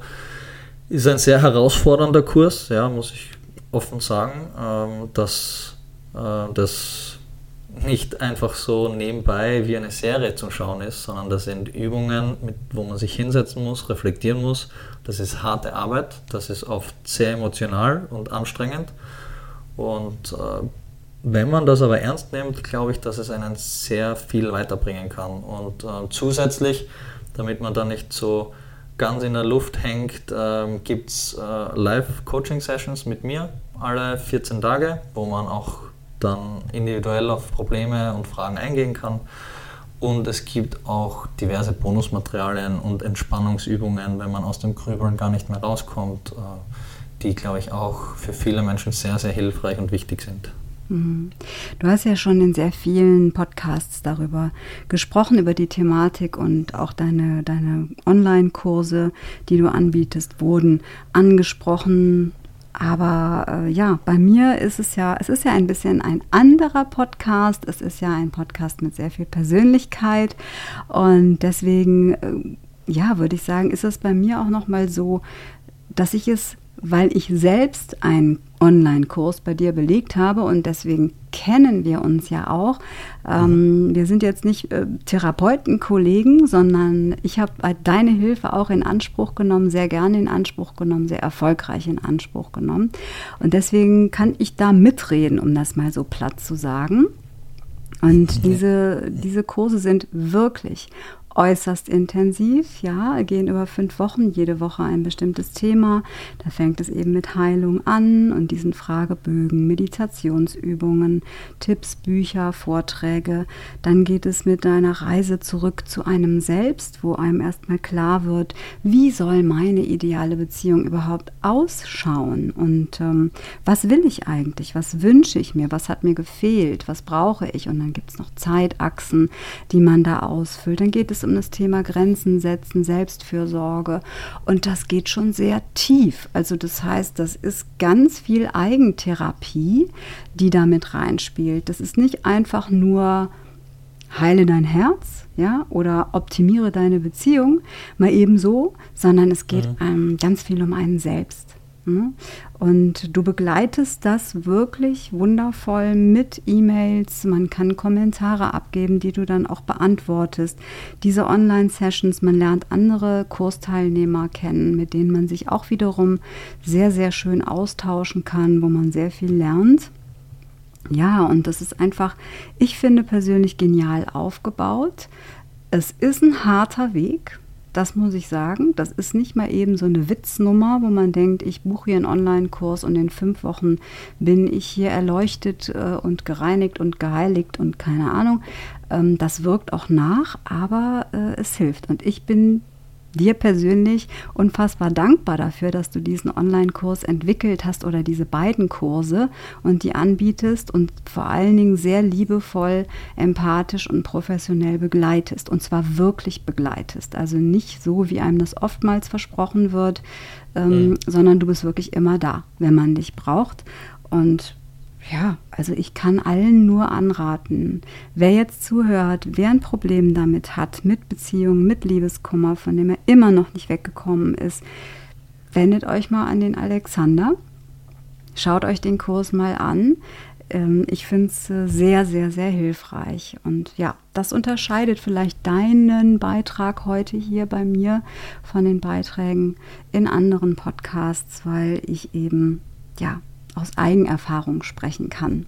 ist ein sehr herausfordernder Kurs, ja, muss ich offen sagen, ähm, dass äh, das nicht einfach so nebenbei wie eine Serie zu schauen ist, sondern das sind Übungen, mit, wo man sich hinsetzen muss, reflektieren muss. Das ist harte Arbeit, das ist oft sehr emotional und anstrengend. Und äh, wenn man das aber ernst nimmt, glaube ich, dass es einen sehr viel weiterbringen kann. Und äh, zusätzlich, damit man da nicht so ganz in der Luft hängt, äh, gibt es äh, Live-Coaching-Sessions mit mir alle 14 Tage, wo man auch dann individuell auf Probleme und Fragen eingehen kann. Und es gibt auch diverse Bonusmaterialien und Entspannungsübungen, wenn man aus dem Grübeln gar nicht mehr rauskommt, äh, die, glaube ich, auch für viele Menschen sehr, sehr hilfreich und wichtig sind. Mhm. Du hast ja schon in sehr vielen Podcasts darüber gesprochen, über die Thematik und auch deine, deine Online-Kurse, die du anbietest, wurden angesprochen. Aber äh, ja, bei mir ist es ja, es ist ja ein bisschen ein anderer Podcast. Es ist ja ein Podcast mit sehr viel Persönlichkeit. Und deswegen, äh, ja, würde ich sagen, ist es bei mir auch nochmal so, dass ich es weil ich selbst einen Online-Kurs bei dir belegt habe und deswegen kennen wir uns ja auch. Ähm, mhm. wir sind jetzt nicht äh, Therapeutenkollegen, sondern ich habe deine Hilfe auch in Anspruch genommen, sehr gerne in Anspruch genommen, sehr erfolgreich in Anspruch genommen. Und deswegen kann ich da mitreden, um das mal so platt zu sagen. Und diese, diese Kurse sind wirklich äußerst intensiv, ja, gehen über fünf Wochen, jede Woche ein bestimmtes Thema. Da fängt es eben mit Heilung an und diesen Fragebögen, Meditationsübungen, Tipps, Bücher, Vorträge. Dann geht es mit einer Reise zurück zu einem selbst, wo einem erstmal klar wird, wie soll meine ideale Beziehung überhaupt ausschauen und ähm, was will ich eigentlich, was wünsche ich mir, was hat mir gefehlt, was brauche ich und dann gibt es noch Zeitachsen, die man da ausfüllt. Dann geht es es um das Thema Grenzen setzen, Selbstfürsorge. Und das geht schon sehr tief. Also das heißt, das ist ganz viel Eigentherapie, die damit reinspielt. Das ist nicht einfach nur heile dein Herz, ja, oder optimiere deine Beziehung, mal ebenso, sondern es geht mhm. ähm, ganz viel um einen selbst. Ne? Und du begleitest das wirklich wundervoll mit E-Mails. Man kann Kommentare abgeben, die du dann auch beantwortest. Diese Online-Sessions, man lernt andere Kursteilnehmer kennen, mit denen man sich auch wiederum sehr, sehr schön austauschen kann, wo man sehr viel lernt. Ja, und das ist einfach, ich finde persönlich genial aufgebaut. Es ist ein harter Weg, das muss ich sagen. Das ist nicht mal eben so eine Witznummer, wo man denkt, ich buche hier einen Online-Kurs und in fünf Wochen bin ich hier erleuchtet äh, und gereinigt und geheiligt und keine Ahnung. Ähm, das wirkt auch nach, aber äh, es hilft. Und ich bin dir persönlich unfassbar dankbar dafür, dass du diesen Online-Kurs entwickelt hast oder diese beiden Kurse und die anbietest und vor allen Dingen sehr liebevoll, empathisch und professionell begleitest. Und zwar wirklich begleitest. Also nicht so, wie einem das oftmals versprochen wird, ähm, mhm. sondern du bist wirklich immer da, wenn man dich braucht. Und ja, also ich kann allen nur anraten, wer jetzt zuhört, wer ein Problem damit hat, mit Beziehungen, mit Liebeskummer, von dem er immer noch nicht weggekommen ist, wendet euch mal an den Alexander. Schaut euch den Kurs mal an. Ähm, ich finde es äh, sehr, sehr, sehr hilfreich. Und ja, das unterscheidet vielleicht deinen Beitrag heute hier bei mir von den Beiträgen in anderen Podcasts, weil ich eben, ja, aus Eigenerfahrung sprechen kann.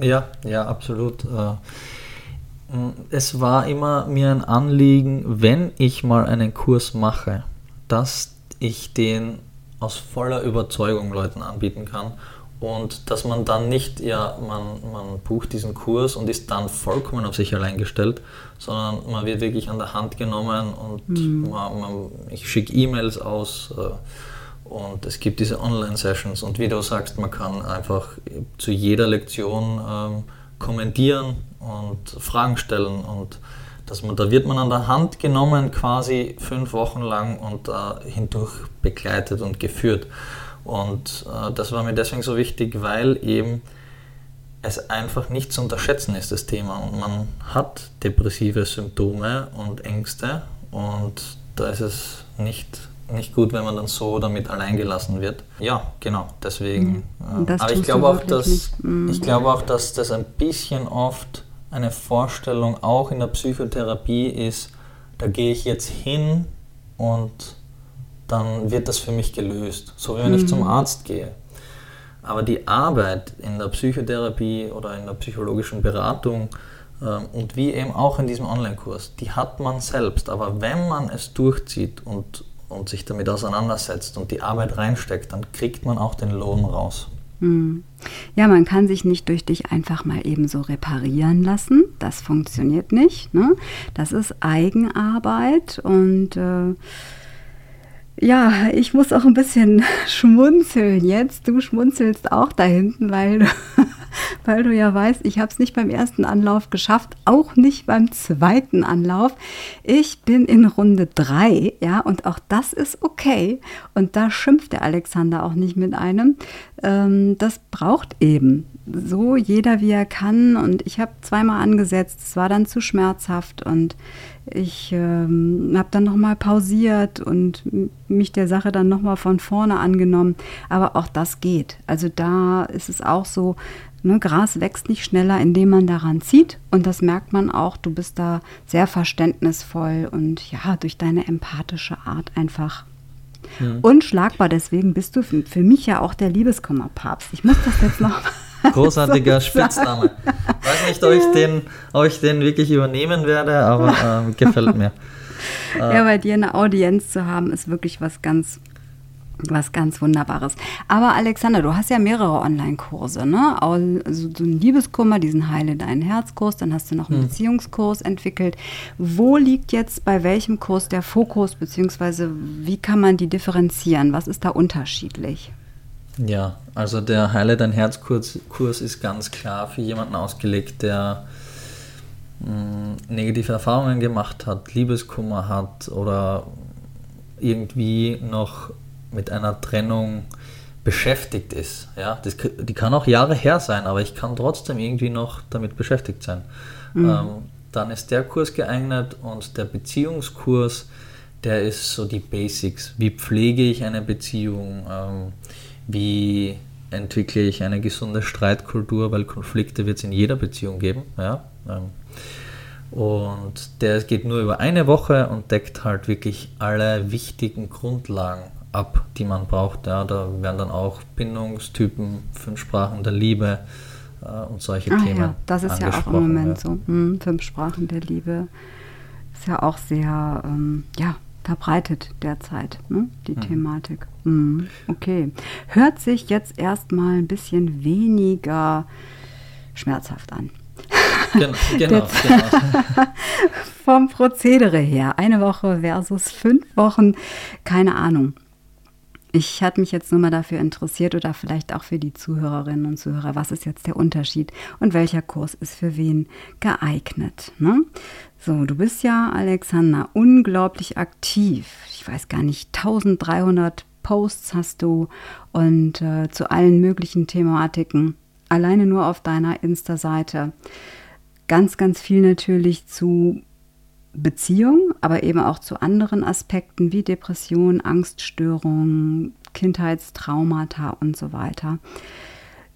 Ja, ja, absolut. Äh, es war immer mir ein Anliegen, wenn ich mal einen Kurs mache, dass ich den aus voller Überzeugung Leuten anbieten kann und dass man dann nicht, ja, man, man bucht diesen Kurs und ist dann vollkommen auf sich allein gestellt, sondern man wird wirklich an der Hand genommen und mhm. man, man, ich schicke E-Mails aus. Äh, und es gibt diese Online-Sessions und wie du sagst, man kann einfach zu jeder Lektion ähm, kommentieren und Fragen stellen und dass man, da wird man an der Hand genommen quasi fünf Wochen lang und äh, hindurch begleitet und geführt. Und äh, das war mir deswegen so wichtig, weil eben es einfach nicht zu unterschätzen ist, das Thema. Und man hat depressive Symptome und Ängste und da ist es nicht nicht gut, wenn man dann so damit alleingelassen wird. Ja, genau, deswegen. Mhm. Aber ich glaube auch, dass mhm. ich glaube auch, dass das ein bisschen oft eine Vorstellung auch in der Psychotherapie ist, da gehe ich jetzt hin und dann wird das für mich gelöst, so wie wenn mhm. ich zum mhm. Arzt gehe. Aber die Arbeit in der Psychotherapie oder in der psychologischen Beratung ähm, und wie eben auch in diesem Online-Kurs, die hat man selbst. Aber wenn man es durchzieht und und sich damit auseinandersetzt und die Arbeit reinsteckt, dann kriegt man auch den Lohn raus. Hm. Ja, man kann sich nicht durch dich einfach mal eben so reparieren lassen. Das funktioniert nicht. Ne? Das ist Eigenarbeit und äh, ja, ich muss auch ein bisschen schmunzeln jetzt. Du schmunzelst auch da hinten, weil du weil du ja weißt, ich habe es nicht beim ersten Anlauf geschafft, auch nicht beim zweiten Anlauf. Ich bin in Runde drei, ja, und auch das ist okay. Und da schimpft der Alexander auch nicht mit einem. Ähm, das braucht eben so jeder, wie er kann. Und ich habe zweimal angesetzt, es war dann zu schmerzhaft und ich ähm, habe dann nochmal pausiert und mich der Sache dann nochmal von vorne angenommen. Aber auch das geht. Also da ist es auch so, Ne, Gras wächst nicht schneller, indem man daran zieht. Und das merkt man auch. Du bist da sehr verständnisvoll und ja, durch deine empathische Art einfach mhm. unschlagbar. Deswegen bist du für, für mich ja auch der Liebeskummerpapst. Ich muss das jetzt noch. Großartiger Spitzname. Weiß nicht, ob, ich den, ob ich den wirklich übernehmen werde, aber äh, gefällt mir. Ja, bei dir eine Audienz zu haben, ist wirklich was ganz was ganz Wunderbares. Aber Alexander, du hast ja mehrere Online-Kurse, ne? Also so einen Liebeskummer, diesen Heile dein Herzkurs, dann hast du noch einen hm. Beziehungskurs entwickelt. Wo liegt jetzt bei welchem Kurs der Fokus, beziehungsweise wie kann man die differenzieren? Was ist da unterschiedlich? Ja, also der Heile dein Herzkurs Kurs ist ganz klar für jemanden ausgelegt, der mh, hm, negative Erfahrungen gemacht hat, Liebeskummer hat oder irgendwie noch mit einer Trennung beschäftigt ist. Ja, das, die kann auch Jahre her sein, aber ich kann trotzdem irgendwie noch damit beschäftigt sein. Mhm. Ähm, dann ist der Kurs geeignet und der Beziehungskurs, der ist so die Basics. Wie pflege ich eine Beziehung? Ähm, wie entwickle ich eine gesunde Streitkultur, weil Konflikte wird es in jeder Beziehung geben. Ja? Ähm, und der geht nur über eine Woche und deckt halt wirklich alle wichtigen Grundlagen ab, die man braucht. Ja, da werden dann auch Bindungstypen, fünf Sprachen der Liebe äh, und solche ah, Themen. Ja, das ist ja auch im Moment ja. so. Hm, fünf Sprachen der Liebe ist ja auch sehr ähm, ja, verbreitet derzeit, ne? die mhm. Thematik. Mhm. Okay. Hört sich jetzt erstmal ein bisschen weniger schmerzhaft an. Genau, genau, genau. Vom Prozedere her. Eine Woche versus fünf Wochen. Keine Ahnung. Ich hatte mich jetzt nur mal dafür interessiert oder vielleicht auch für die Zuhörerinnen und Zuhörer, was ist jetzt der Unterschied und welcher Kurs ist für wen geeignet. Ne? So, du bist ja, Alexander, unglaublich aktiv. Ich weiß gar nicht, 1300 Posts hast du und äh, zu allen möglichen Thematiken. Alleine nur auf deiner Insta-Seite. Ganz, ganz viel natürlich zu Beziehung, aber eben auch zu anderen Aspekten wie Depression, Angststörungen, Kindheitstraumata und so weiter.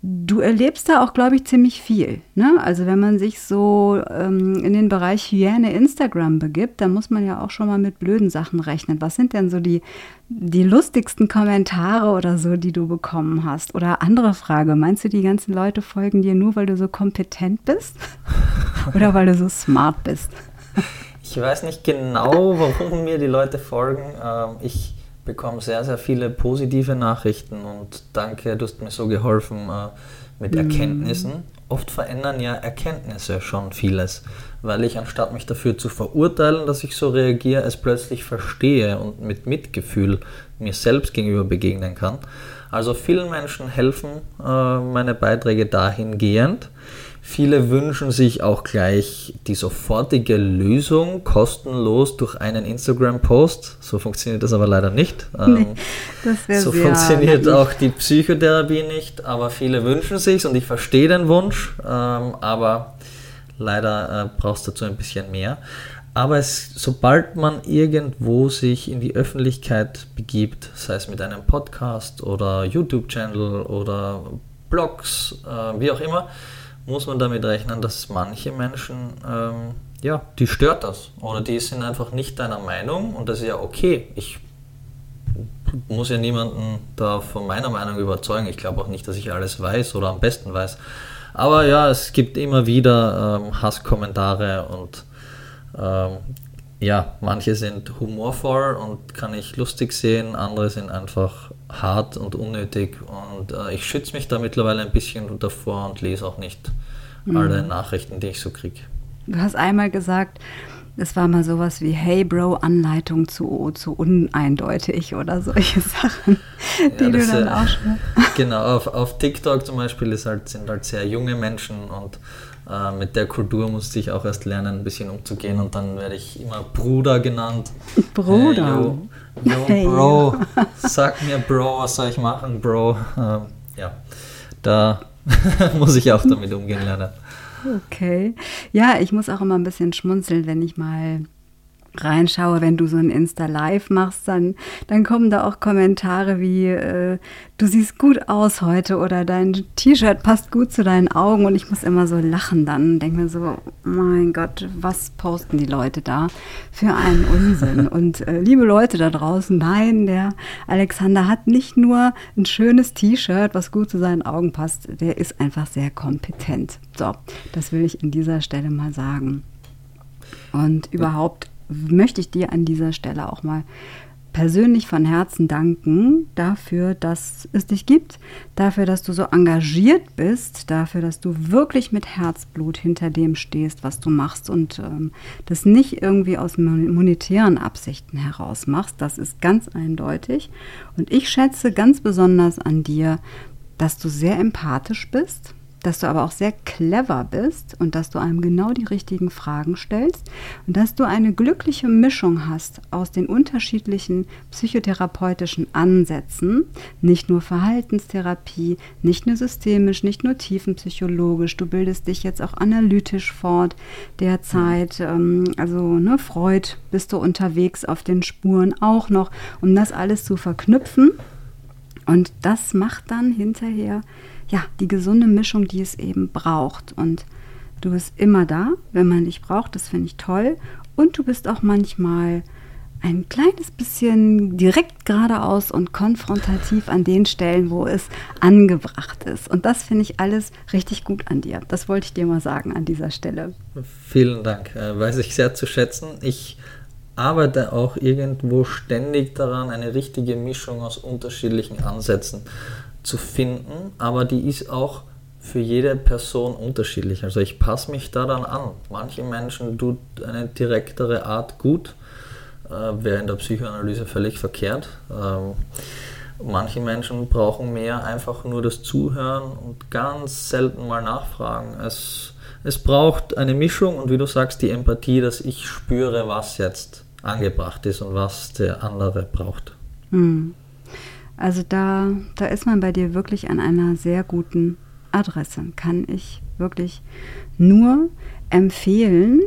Du erlebst da auch, glaube ich, ziemlich viel. Ne? Also wenn man sich so ähm, in den Bereich Hyäne Instagram begibt, dann muss man ja auch schon mal mit blöden Sachen rechnen. Was sind denn so die, die lustigsten Kommentare oder so, die du bekommen hast? Oder andere Frage, meinst du, die ganzen Leute folgen dir nur, weil du so kompetent bist? oder weil du so smart bist? Ich weiß nicht genau, warum mir die Leute folgen. Ähm, ich bekomme sehr, sehr viele positive Nachrichten und danke, du hast mir so geholfen äh, mit mhm. Erkenntnissen. Oft verändern ja Erkenntnisse schon vieles, weil ich anstatt mich dafür zu verurteilen, dass ich so reagiere, es plötzlich verstehe und mit Mitgefühl mir selbst gegenüber begegnen kann. Also vielen Menschen helfen äh, meine Beiträge dahingehend, Viele wünschen sich auch gleich die sofortige Lösung kostenlos durch einen Instagram-Post. So funktioniert das aber leider nicht. Nee, ähm, so funktioniert naiv. auch die Psychotherapie nicht, aber viele wünschen sich und ich verstehe den Wunsch, ähm, aber leider äh, brauchst du dazu ein bisschen mehr. Aber es, sobald man irgendwo sich in die Öffentlichkeit begibt, sei es mit einem Podcast oder YouTube-Channel oder Blogs, äh, wie auch immer, muss man damit rechnen, dass manche Menschen, ähm, ja, die stört das oder die sind einfach nicht deiner Meinung und das ist ja okay. Ich muss ja niemanden da von meiner Meinung überzeugen. Ich glaube auch nicht, dass ich alles weiß oder am besten weiß. Aber ja, es gibt immer wieder ähm, Hasskommentare und ähm, ja, manche sind humorvoll und kann ich lustig sehen, andere sind einfach hart und unnötig und äh, ich schütze mich da mittlerweile ein bisschen davor und lese auch nicht mhm. alle Nachrichten, die ich so kriege. Du hast einmal gesagt, es war mal sowas wie Hey Bro, Anleitung zu, zu uneindeutig oder solche Sachen, die ja, du dann äh, auch schon. Genau, auf, auf TikTok zum Beispiel ist halt, sind halt sehr junge Menschen und äh, mit der Kultur musste ich auch erst lernen, ein bisschen umzugehen und dann werde ich immer Bruder genannt. Bruder? Hey, yo, yo Bro, sag mir Bro, was soll ich machen, Bro? Ähm, ja, da muss ich auch damit umgehen lernen. Okay. Ja, ich muss auch immer ein bisschen schmunzeln, wenn ich mal reinschaue, wenn du so ein Insta-Live machst, dann, dann kommen da auch Kommentare wie, äh, du siehst gut aus heute oder dein T-Shirt passt gut zu deinen Augen und ich muss immer so lachen dann und denke mir so, mein Gott, was posten die Leute da für einen Unsinn? und äh, liebe Leute da draußen, nein, der Alexander hat nicht nur ein schönes T-Shirt, was gut zu seinen Augen passt, der ist einfach sehr kompetent. So, das will ich an dieser Stelle mal sagen. Und überhaupt möchte ich dir an dieser Stelle auch mal persönlich von Herzen danken dafür, dass es dich gibt, dafür, dass du so engagiert bist, dafür, dass du wirklich mit Herzblut hinter dem stehst, was du machst und ähm, das nicht irgendwie aus monetären Absichten heraus machst. Das ist ganz eindeutig. Und ich schätze ganz besonders an dir, dass du sehr empathisch bist, dass du aber auch sehr clever bist und dass du einem genau die richtigen Fragen stellst und dass du eine glückliche Mischung hast aus den unterschiedlichen psychotherapeutischen Ansätzen, nicht nur Verhaltenstherapie, nicht nur systemisch, nicht nur tiefenpsychologisch, du bildest dich jetzt auch analytisch fort. Derzeit, ähm, also ne, Freud bist du unterwegs auf den Spuren auch noch, um das alles zu verknüpfen. Und das macht dann hinterher ja, die gesunde Mischung, die es eben braucht. Und du bist immer da, wenn man dich braucht, das finde ich toll. Und du bist auch manchmal ein kleines bisschen direkt geradeaus und konfrontativ an den Stellen, wo es angebracht ist. Und das finde ich alles richtig gut an dir. Das wollte ich dir mal sagen an dieser Stelle. Vielen Dank, äh, weiß ich sehr zu schätzen. Ich arbeite auch irgendwo ständig daran, eine richtige Mischung aus unterschiedlichen Ansätzen zu finden, aber die ist auch für jede Person unterschiedlich. Also ich passe mich daran an. Manche Menschen tut eine direktere Art gut, äh, wäre in der Psychoanalyse völlig verkehrt. Ähm, manche Menschen brauchen mehr einfach nur das Zuhören und ganz selten mal nachfragen. Es, es braucht eine Mischung und wie du sagst, die Empathie, dass ich spüre, was jetzt angebracht ist und was der andere braucht. Hm. Also da, da ist man bei dir wirklich an einer sehr guten Adresse. Kann ich wirklich nur empfehlen.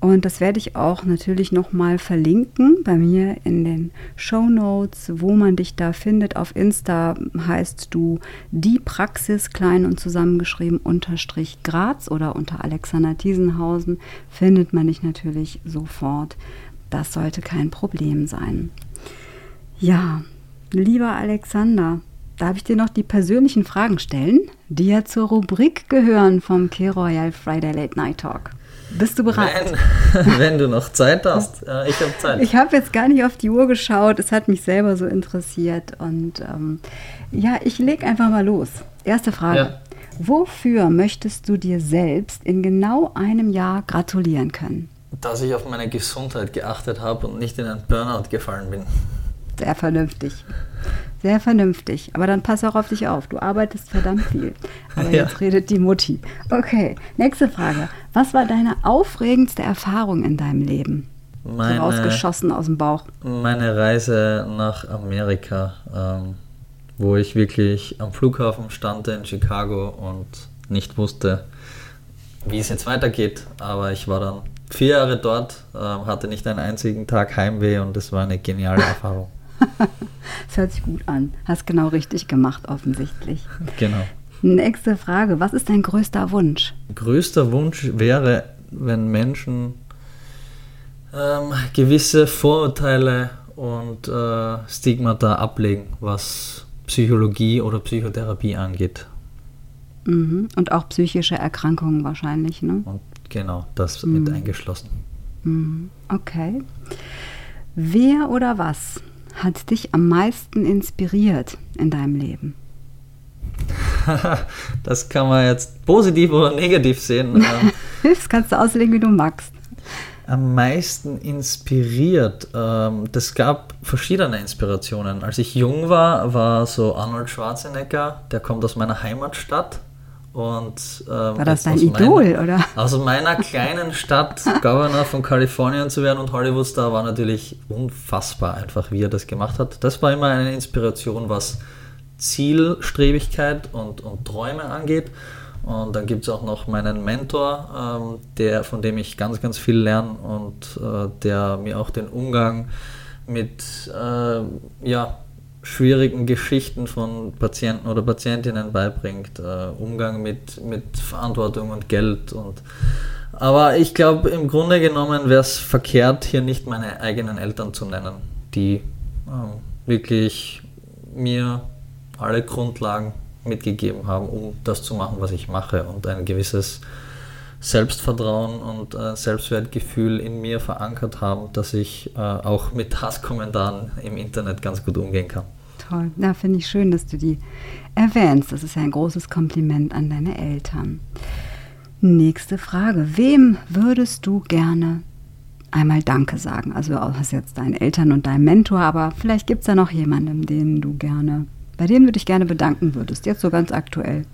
Und das werde ich auch natürlich nochmal verlinken bei mir in den Show Notes, wo man dich da findet. Auf Insta heißt du die Praxis klein und zusammengeschrieben unterstrich Graz oder unter Alexander Thiesenhausen findet man dich natürlich sofort. Das sollte kein Problem sein. Ja, Lieber Alexander, darf ich dir noch die persönlichen Fragen stellen, die ja zur Rubrik gehören vom K Royal Friday Late Night Talk? Bist du bereit? Wenn, wenn du noch Zeit hast. Ich habe Zeit. Ich habe jetzt gar nicht auf die Uhr geschaut. Es hat mich selber so interessiert. Und ähm, ja, ich lege einfach mal los. Erste Frage. Ja. Wofür möchtest du dir selbst in genau einem Jahr gratulieren können? Dass ich auf meine Gesundheit geachtet habe und nicht in einen Burnout gefallen bin. Sehr vernünftig. Sehr vernünftig. Aber dann pass auch auf dich auf. Du arbeitest verdammt viel. Aber ja. jetzt redet die Mutti. Okay, nächste Frage. Was war deine aufregendste Erfahrung in deinem Leben? Meine, so rausgeschossen aus dem Bauch. Meine Reise nach Amerika, ähm, wo ich wirklich am Flughafen stand in Chicago und nicht wusste, wie es jetzt weitergeht. Aber ich war dann vier Jahre dort, äh, hatte nicht einen einzigen Tag Heimweh und es war eine geniale Erfahrung. das hört sich gut an. Hast genau richtig gemacht, offensichtlich. Genau. Nächste Frage. Was ist dein größter Wunsch? Größter Wunsch wäre, wenn Menschen ähm, gewisse Vorurteile und äh, Stigmata ablegen, was Psychologie oder Psychotherapie angeht. Mhm. Und auch psychische Erkrankungen wahrscheinlich, ne? Und genau, das mhm. mit eingeschlossen. Mhm. Okay. Wer oder was hat dich am meisten inspiriert in deinem Leben? das kann man jetzt positiv oder negativ sehen. das kannst du auslegen, wie du magst. Am meisten inspiriert. Ähm, das gab verschiedene Inspirationen. Als ich jung war, war so Arnold Schwarzenegger, der kommt aus meiner Heimatstadt. Und, ähm, War das dein Idol, meiner, oder? Aus meiner kleinen Stadt Governor von Kalifornien zu werden und Hollywood-Star war natürlich unfassbar einfach, wie er das gemacht hat. Das war immer eine Inspiration, was Zielstrebigkeit und, und Träume angeht. Und dann gibt es auch noch meinen Mentor, ähm, der, von dem ich ganz, ganz viel lerne und äh, der mir auch den Umgang mit äh, ja, schwierigen Geschichten von Patienten oder Patientinnen beibringt, äh, Umgang mit, mit Verantwortung und Geld und aber ich glaube, im Grunde genommen wäre es verkehrt, hier nicht meine eigenen Eltern zu nennen, die äh, wirklich mir alle Grundlagen mitgegeben haben, um das zu machen, was ich mache und ein gewisses Selbstvertrauen und äh, Selbstwertgefühl in mir verankert haben, dass ich äh, auch mit Hasskommentaren im Internet ganz gut umgehen kann. Toll. Da finde ich schön, dass du die erwähnst. Das ist ja ein großes Kompliment an deine Eltern. Nächste Frage. Wem würdest du gerne einmal Danke sagen? Also du hast jetzt deinen Eltern und deinen Mentor, aber vielleicht gibt es da noch jemanden, den du gerne, bei dem du dich gerne bedanken würdest, jetzt so ganz aktuell.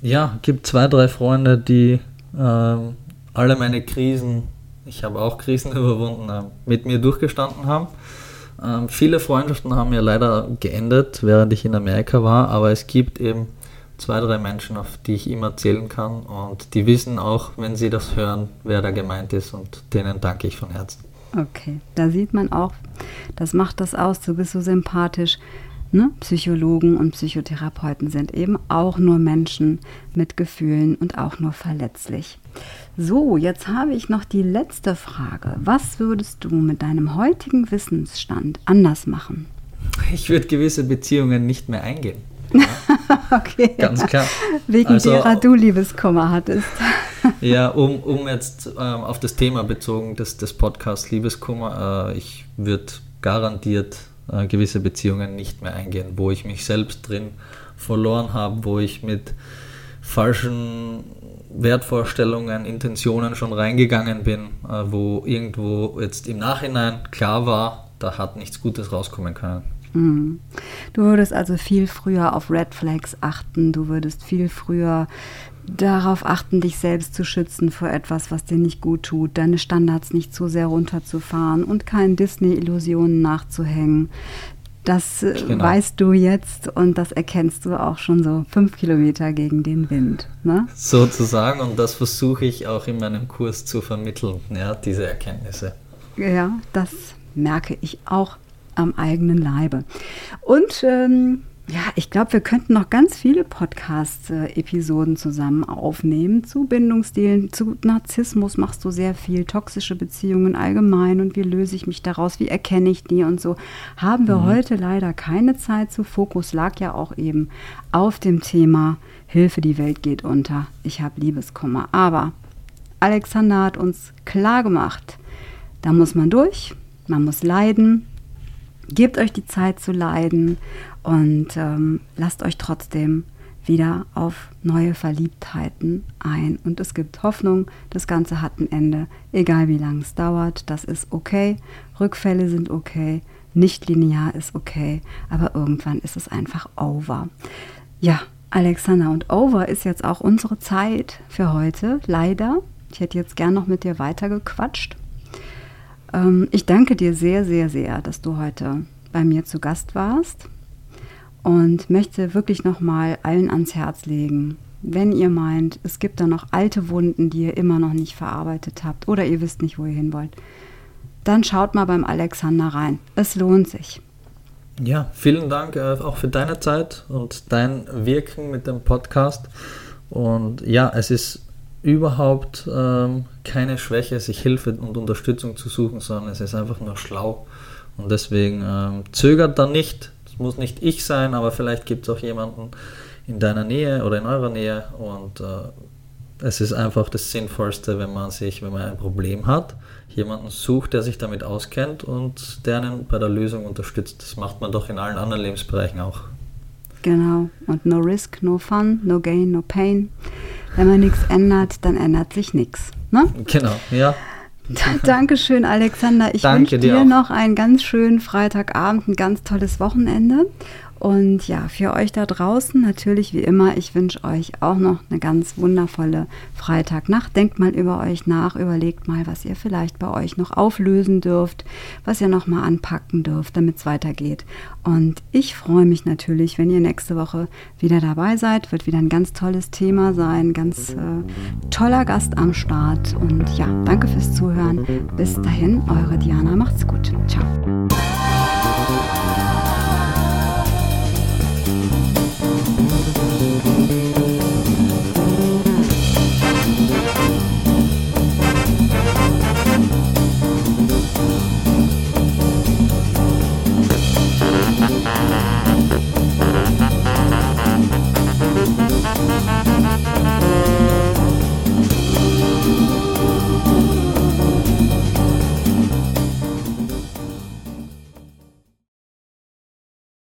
ja, gibt zwei, drei Freunde, die ähm, alle meine Krisen, ich habe auch Krisen überwunden, äh, mit mir durchgestanden haben. Ähm, viele Freundschaften haben ja leider geendet, während ich in Amerika war, aber es gibt eben zwei, drei Menschen, auf die ich immer zählen kann und die wissen auch, wenn sie das hören, wer da gemeint ist und denen danke ich von Herzen. Okay, da sieht man auch, das macht das aus, du bist so sympathisch. Ne? Psychologen und Psychotherapeuten sind eben auch nur Menschen mit Gefühlen und auch nur verletzlich. So, jetzt habe ich noch die letzte Frage. Was würdest du mit deinem heutigen Wissensstand anders machen? Ich würde gewisse Beziehungen nicht mehr eingehen. okay. Ganz klar. Wegen also, derer du Liebeskummer hattest. ja, um, um jetzt ähm, auf das Thema bezogen des, des Podcasts Liebeskummer, äh, ich würde garantiert äh, gewisse Beziehungen nicht mehr eingehen, wo ich mich selbst drin verloren habe, wo ich mit falschen Wertvorstellungen, Intentionen schon reingegangen bin, äh, wo irgendwo jetzt im Nachhinein klar war, da hat nichts Gutes rauskommen können. Mhm. Du würdest also viel früher auf Red Flags achten, du würdest viel früher darauf achten, dich selbst zu schützen vor etwas, was dir nicht gut tut, deine Standards nicht zu sehr runterzufahren und keinen Disney-Illusionen nachzuhängen. Das äh, genau. weißt du jetzt und das erkennst du auch schon so fünf Kilometer gegen den Wind. Ne? Sozusagen und das versuche ich auch in meinem Kurs zu vermitteln, ja, diese Erkenntnisse. Ja, das merke ich auch am eigenen Leibe. Und ähm, ja, ich glaube, wir könnten noch ganz viele Podcast-Episoden zusammen aufnehmen zu Bindungsstilen, zu Narzissmus machst du sehr viel, toxische Beziehungen allgemein und wie löse ich mich daraus, wie erkenne ich die und so. Haben wir mhm. heute leider keine Zeit zu. Fokus lag ja auch eben auf dem Thema Hilfe, die Welt geht unter. Ich habe Liebeskummer. Aber Alexander hat uns klar gemacht, da muss man durch, man muss leiden, Gebt euch die Zeit zu leiden und ähm, lasst euch trotzdem wieder auf neue Verliebtheiten ein. Und es gibt Hoffnung, das Ganze hat ein Ende, egal wie lange es dauert, das ist okay. Rückfälle sind okay, nicht linear ist okay, aber irgendwann ist es einfach over. Ja, Alexander, und over ist jetzt auch unsere Zeit für heute, leider. Ich hätte jetzt gern noch mit dir weitergequatscht. Ähm, ich danke dir sehr, sehr, sehr, dass du heute bei mir zu Gast warst und möchte wirklich nochmal allen ans Herz legen, wenn ihr meint, es gibt da noch alte Wunden, die ihr immer noch nicht verarbeitet habt oder ihr wisst nicht, wo ihr hin wollt, dann schaut mal beim Alexander rein. Es lohnt sich. Ja, vielen Dank äh, auch für deine Zeit und dein Wirken mit dem Podcast. Und ja, es ist überhaupt ähm, keine Schwäche, sich Hilfe und Unterstützung zu suchen, sondern es ist einfach nur schlau. Und deswegen ähm, zögert da nicht. Es muss nicht ich sein, aber vielleicht gibt es auch jemanden in deiner Nähe oder in eurer Nähe. Und äh, es ist einfach das Sinnvollste, wenn man sich, wenn man ein Problem hat, jemanden sucht, der sich damit auskennt und der einen bei der Lösung unterstützt. Das macht man doch in allen anderen Lebensbereichen auch. Genau. Und no risk, no fun, no gain, no pain. Wenn man nichts ändert, dann ändert sich nichts. Ne? Genau, ja. Dankeschön, Alexander. Ich wünsche dir, dir noch einen ganz schönen Freitagabend, ein ganz tolles Wochenende. Und ja, für euch da draußen natürlich wie immer, ich wünsche euch auch noch eine ganz wundervolle Freitagnacht. Denkt mal über euch nach, überlegt mal, was ihr vielleicht bei euch noch auflösen dürft, was ihr noch mal anpacken dürft, damit es weitergeht. Und ich freue mich natürlich, wenn ihr nächste Woche wieder dabei seid. Wird wieder ein ganz tolles Thema sein, ganz äh, toller Gast am Start. Und ja, danke fürs Zuhören. Bis dahin, eure Diana, macht's gut. Ciao.